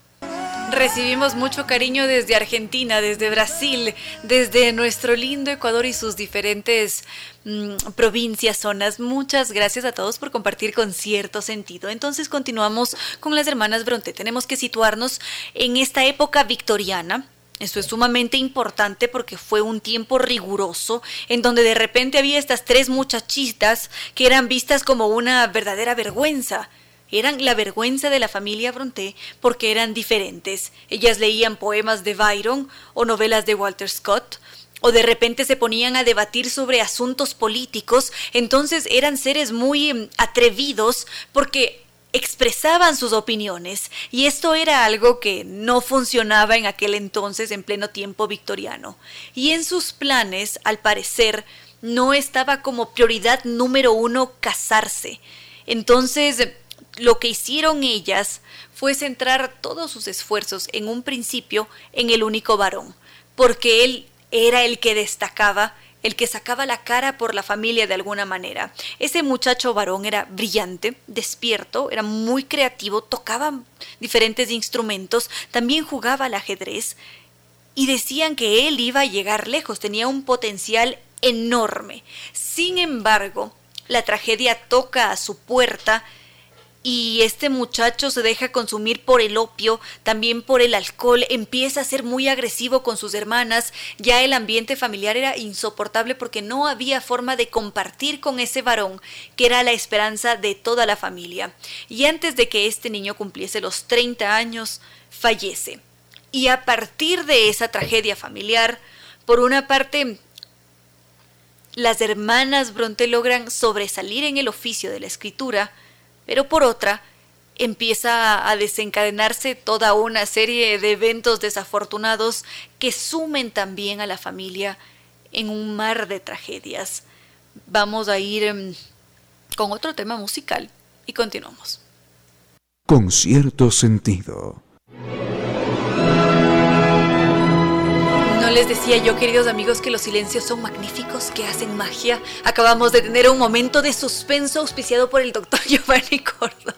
Recibimos mucho cariño desde Argentina, desde Brasil, desde nuestro lindo Ecuador y sus diferentes mm, provincias, zonas. Muchas gracias a todos por compartir con cierto sentido. Entonces continuamos con las hermanas Bronte. Tenemos que situarnos en esta época victoriana. Eso es sumamente importante porque fue un tiempo riguroso en donde de repente había estas tres muchachitas que eran vistas como una verdadera vergüenza eran la vergüenza de la familia Bronte porque eran diferentes. Ellas leían poemas de Byron o novelas de Walter Scott, o de repente se ponían a debatir sobre asuntos políticos, entonces eran seres muy em, atrevidos porque expresaban sus opiniones y esto era algo que no funcionaba en aquel entonces en pleno tiempo victoriano. Y en sus planes, al parecer, no estaba como prioridad número uno casarse. Entonces, lo que hicieron ellas fue centrar todos sus esfuerzos en un principio en el único varón, porque él era el que destacaba el que sacaba la cara por la familia de alguna manera. Ese muchacho varón era brillante, despierto, era muy creativo, tocaba diferentes instrumentos, también jugaba al ajedrez y decían que él iba a llegar lejos, tenía un potencial enorme. Sin embargo, la tragedia toca a su puerta y este muchacho se deja consumir por el opio, también por el alcohol, empieza a ser muy agresivo con sus hermanas, ya el ambiente familiar era insoportable porque no había forma de compartir con ese varón que era la esperanza de toda la familia. Y antes de que este niño cumpliese los 30 años, fallece. Y a partir de esa tragedia familiar, por una parte, las hermanas Bronte logran sobresalir en el oficio de la escritura, pero por otra, empieza a desencadenarse toda una serie de eventos desafortunados que sumen también a la familia en un mar de tragedias. Vamos a ir em, con otro tema musical y continuamos. Con cierto sentido. Les decía yo, queridos amigos, que los silencios son magníficos, que hacen magia. Acabamos de tener un momento de suspenso auspiciado por el doctor *laughs* Giovanni Córdoba.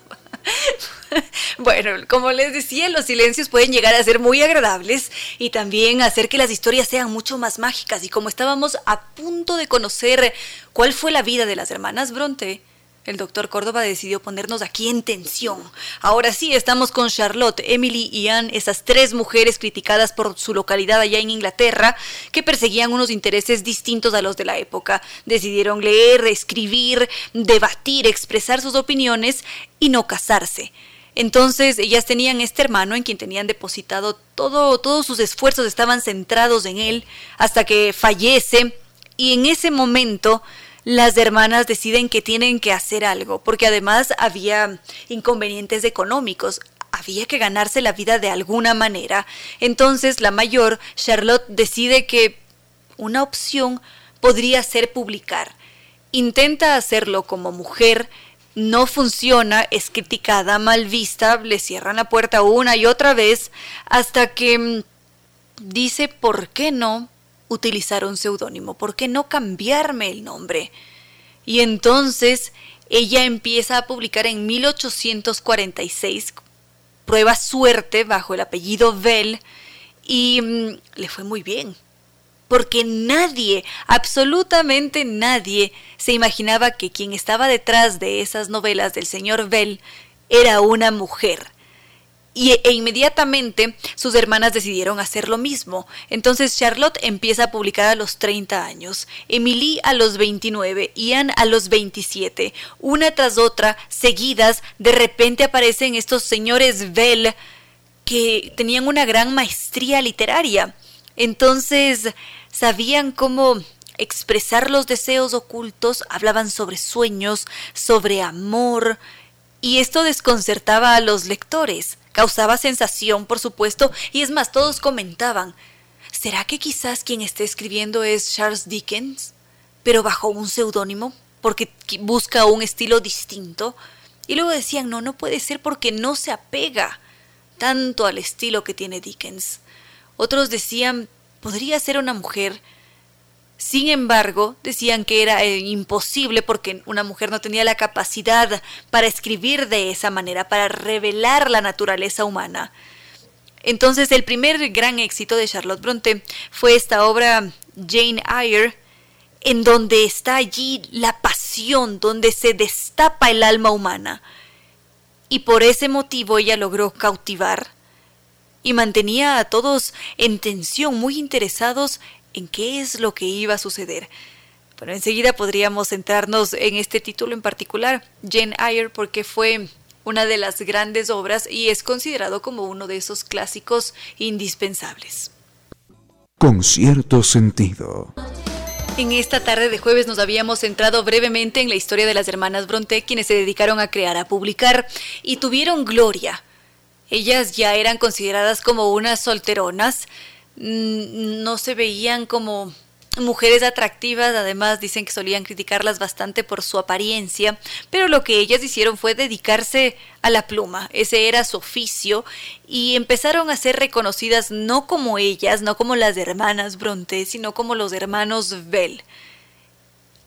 Bueno, como les decía, los silencios pueden llegar a ser muy agradables y también hacer que las historias sean mucho más mágicas. Y como estábamos a punto de conocer cuál fue la vida de las hermanas Bronte, el doctor Córdoba decidió ponernos aquí en tensión. Ahora sí, estamos con Charlotte, Emily y Anne, esas tres mujeres criticadas por su localidad allá en Inglaterra, que perseguían unos intereses distintos a los de la época. Decidieron leer, escribir, debatir, expresar sus opiniones y no casarse. Entonces ellas tenían este hermano en quien tenían depositado todo, todos sus esfuerzos estaban centrados en él hasta que fallece y en ese momento las hermanas deciden que tienen que hacer algo, porque además había inconvenientes económicos, había que ganarse la vida de alguna manera. Entonces la mayor, Charlotte, decide que una opción podría ser publicar. Intenta hacerlo como mujer, no funciona, es criticada, mal vista, le cierran la puerta una y otra vez, hasta que mm, dice, ¿por qué no? Utilizar un seudónimo? ¿Por qué no cambiarme el nombre? Y entonces ella empieza a publicar en 1846 Prueba Suerte bajo el apellido Bell y mm, le fue muy bien. Porque nadie, absolutamente nadie, se imaginaba que quien estaba detrás de esas novelas del señor Bell era una mujer y, e inmediatamente sus hermanas decidieron hacer lo mismo. Entonces Charlotte empieza a publicar a los 30 años, Emily a los 29 y Anne a los 27. Una tras otra, seguidas, de repente aparecen estos señores Bell que tenían una gran maestría literaria. Entonces sabían cómo expresar los deseos ocultos, hablaban sobre sueños, sobre amor, y esto desconcertaba a los lectores. Causaba sensación, por supuesto, y es más, todos comentaban, ¿será que quizás quien esté escribiendo es Charles Dickens, pero bajo un seudónimo, porque busca un estilo distinto? Y luego decían, no, no puede ser porque no se apega tanto al estilo que tiene Dickens. Otros decían, podría ser una mujer, sin embargo, decían que era eh, imposible porque una mujer no tenía la capacidad para escribir de esa manera, para revelar la naturaleza humana. Entonces, el primer gran éxito de Charlotte Bronte fue esta obra Jane Eyre, en donde está allí la pasión, donde se destapa el alma humana. Y por ese motivo ella logró cautivar y mantenía a todos en tensión, muy interesados en qué es lo que iba a suceder. Pero enseguida podríamos centrarnos en este título en particular, Jane Eyre, porque fue una de las grandes obras y es considerado como uno de esos clásicos indispensables. Con cierto sentido. En esta tarde de jueves nos habíamos centrado brevemente en la historia de las hermanas Bronte, quienes se dedicaron a crear, a publicar y tuvieron gloria. Ellas ya eran consideradas como unas solteronas, no se veían como mujeres atractivas, además dicen que solían criticarlas bastante por su apariencia, pero lo que ellas hicieron fue dedicarse a la pluma, ese era su oficio, y empezaron a ser reconocidas no como ellas, no como las hermanas Bronte, sino como los hermanos Bell.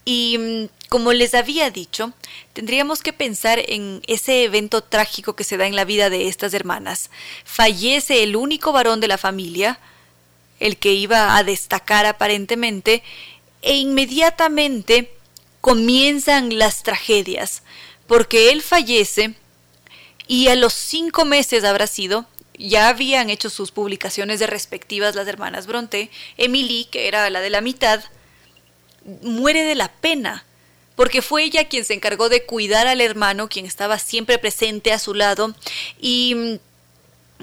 Y mm, como les había dicho, tendríamos que pensar en ese evento trágico que se da en la vida de estas hermanas. Fallece el único varón de la familia, el que iba a destacar aparentemente, e inmediatamente comienzan las tragedias, porque él fallece y a los cinco meses habrá sido, ya habían hecho sus publicaciones de respectivas las hermanas Bronte, Emily, que era la de la mitad, muere de la pena, porque fue ella quien se encargó de cuidar al hermano, quien estaba siempre presente a su lado, y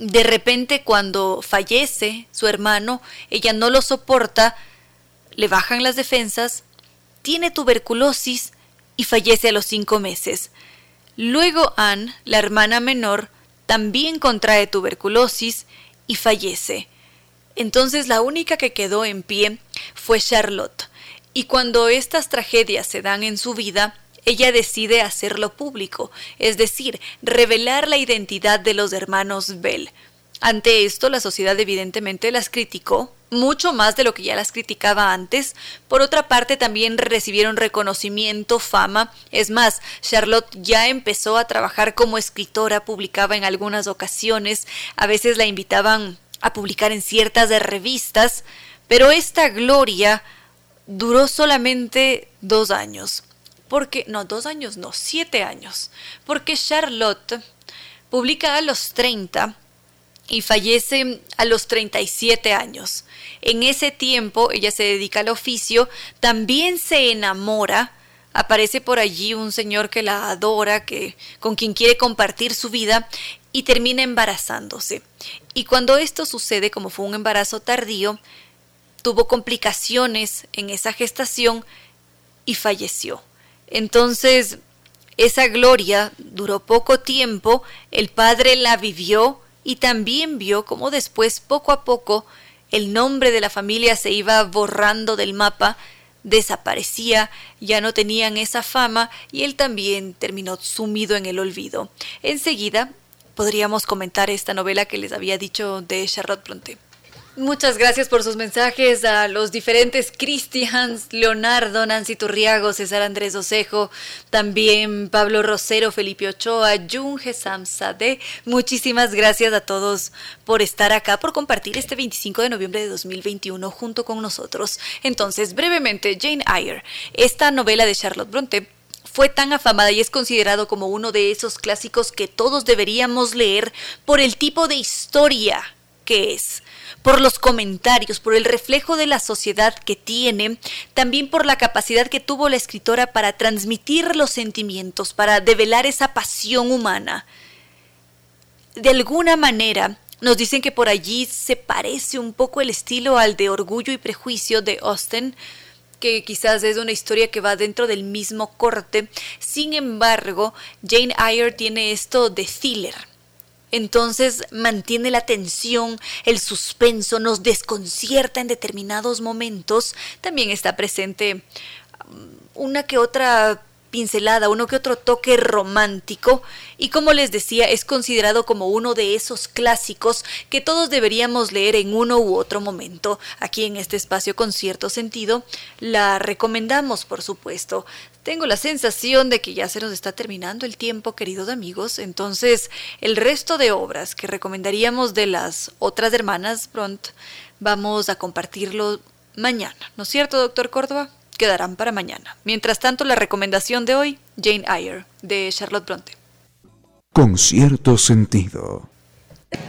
de repente cuando fallece su hermano, ella no lo soporta, le bajan las defensas, tiene tuberculosis y fallece a los cinco meses. Luego Anne, la hermana menor, también contrae tuberculosis y fallece. Entonces la única que quedó en pie fue Charlotte. Y cuando estas tragedias se dan en su vida, ella decide hacerlo público, es decir, revelar la identidad de los hermanos Bell. Ante esto, la sociedad evidentemente las criticó, mucho más de lo que ya las criticaba antes. Por otra parte, también recibieron reconocimiento, fama. Es más, Charlotte ya empezó a trabajar como escritora, publicaba en algunas ocasiones, a veces la invitaban a publicar en ciertas revistas, pero esta gloria duró solamente dos años porque, no, dos años, no, siete años, porque Charlotte publica a los 30 y fallece a los 37 años. En ese tiempo ella se dedica al oficio, también se enamora, aparece por allí un señor que la adora, que con quien quiere compartir su vida y termina embarazándose. Y cuando esto sucede, como fue un embarazo tardío, tuvo complicaciones en esa gestación y falleció. Entonces, esa gloria duró poco tiempo, el padre la vivió y también vio cómo después, poco a poco, el nombre de la familia se iba borrando del mapa, desaparecía, ya no tenían esa fama y él también terminó sumido en el olvido. Enseguida podríamos comentar esta novela que les había dicho de Charlotte Bronte. Muchas gracias por sus mensajes a los diferentes Cristians, Leonardo, Nancy Turriago, César Andrés Osejo, también Pablo Rosero, Felipe Ochoa, Junge Samsade. Muchísimas gracias a todos por estar acá, por compartir este 25 de noviembre de 2021 junto con nosotros. Entonces, brevemente, Jane Eyre, esta novela de Charlotte Bronte fue tan afamada y es considerado como uno de esos clásicos que todos deberíamos leer por el tipo de historia que es por los comentarios, por el reflejo de la sociedad que tiene, también por la capacidad que tuvo la escritora para transmitir los sentimientos, para develar esa pasión humana. De alguna manera, nos dicen que por allí se parece un poco el estilo al de Orgullo y Prejuicio de Austen, que quizás es una historia que va dentro del mismo corte. Sin embargo, Jane Eyre tiene esto de thriller entonces mantiene la tensión, el suspenso, nos desconcierta en determinados momentos. También está presente um, una que otra pincelada, uno que otro toque romántico y como les decía es considerado como uno de esos clásicos que todos deberíamos leer en uno u otro momento. Aquí en este espacio con cierto sentido la recomendamos por supuesto. Tengo la sensación de que ya se nos está terminando el tiempo, queridos amigos, entonces el resto de obras que recomendaríamos de las otras hermanas Bront vamos a compartirlo mañana, ¿no es cierto, doctor Córdoba? quedarán para mañana. Mientras tanto, la recomendación de hoy, Jane Eyre, de Charlotte Bronte. Con cierto sentido.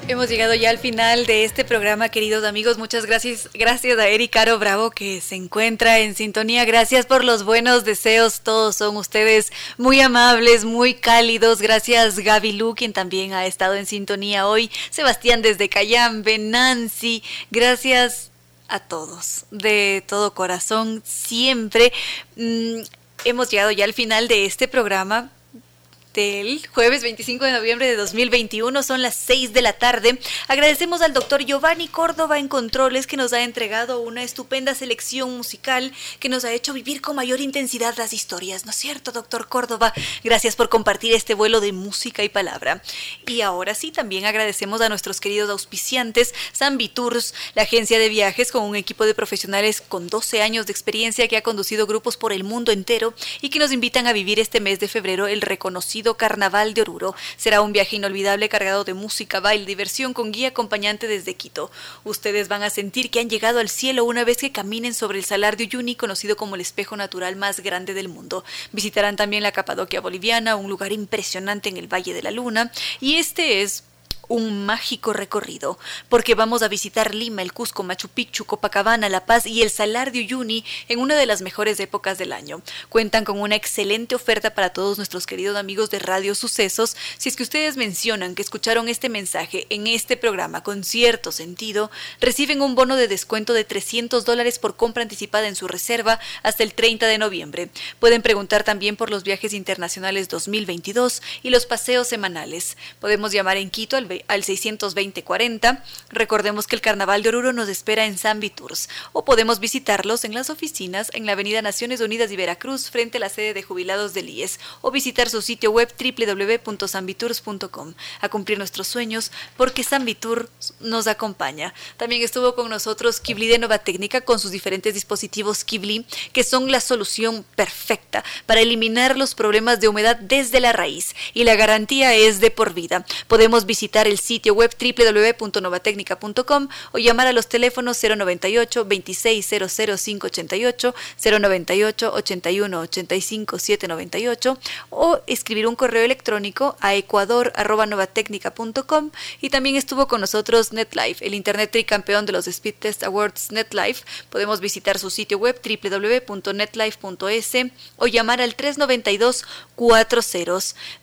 Hemos llegado ya al final de este programa, queridos amigos. Muchas gracias, gracias a Eric Caro Bravo que se encuentra en sintonía. Gracias por los buenos deseos. Todos son ustedes muy amables, muy cálidos. Gracias Gaby Lu, quien también ha estado en sintonía hoy. Sebastián desde Cayambe, Nancy. Gracias a todos, de todo corazón, siempre. Mm, hemos llegado ya al final de este programa del jueves 25 de noviembre de 2021, son las 6 de la tarde. Agradecemos al doctor Giovanni Córdoba en Controles que nos ha entregado una estupenda selección musical que nos ha hecho vivir con mayor intensidad las historias, ¿no es cierto, doctor Córdoba? Gracias por compartir este vuelo de música y palabra. Y ahora sí, también agradecemos a nuestros queridos auspiciantes, Zambi Tours, la agencia de viajes con un equipo de profesionales con 12 años de experiencia que ha conducido grupos por el mundo entero y que nos invitan a vivir este mes de febrero el reconocido Carnaval de Oruro. Será un viaje inolvidable cargado de música, baile, diversión con guía acompañante desde Quito. Ustedes van a sentir que han llegado al cielo una vez que caminen sobre el Salar de Uyuni, conocido como el espejo natural más grande del mundo. Visitarán también la Capadoquia boliviana, un lugar impresionante en el Valle de la Luna, y este es un mágico recorrido, porque vamos a visitar Lima, el Cusco, Machu Picchu, Copacabana, La Paz y el Salar de Uyuni en una de las mejores épocas del año. Cuentan con una excelente oferta para todos nuestros queridos amigos de Radio Sucesos. Si es que ustedes mencionan que escucharon este mensaje en este programa con cierto sentido, reciben un bono de descuento de 300 dólares por compra anticipada en su reserva hasta el 30 de noviembre. Pueden preguntar también por los viajes internacionales 2022 y los paseos semanales. Podemos llamar en Quito al al 620-40. Recordemos que el Carnaval de Oruro nos espera en San Tours o podemos visitarlos en las oficinas en la Avenida Naciones Unidas y Veracruz frente a la sede de jubilados del IES o visitar su sitio web www.sanvitours.com a cumplir nuestros sueños porque San nos acompaña. También estuvo con nosotros Kibli de Nova Técnica con sus diferentes dispositivos Kibli que son la solución perfecta para eliminar los problemas de humedad desde la raíz y la garantía es de por vida. Podemos visitar el sitio web www.novatecnica.com o llamar a los teléfonos 098 2600 588, 098 81 85 798 o escribir un correo electrónico a ecuador.novatecnica.com y también estuvo con nosotros NetLife, el internet tricampeón de los Speed Test Awards NetLife. Podemos visitar su sitio web www.netlife.es o llamar al 392 40.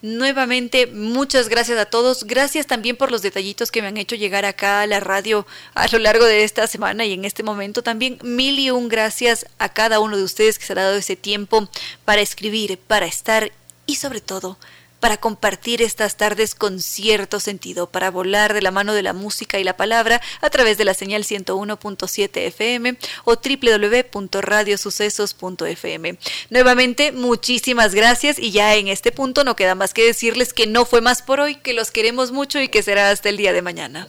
Nuevamente, muchas gracias a todos. Gracias también por los detallitos que me han hecho llegar acá a la radio a lo largo de esta semana y en este momento también. Mil y un gracias a cada uno de ustedes que se ha dado ese tiempo para escribir, para estar y sobre todo para compartir estas tardes con cierto sentido, para volar de la mano de la música y la palabra a través de la señal 101.7 FM o www.radiosucesos.fm. Nuevamente, muchísimas gracias y ya en este punto no queda más que decirles que no fue más por hoy, que los queremos mucho y que será hasta el día de mañana.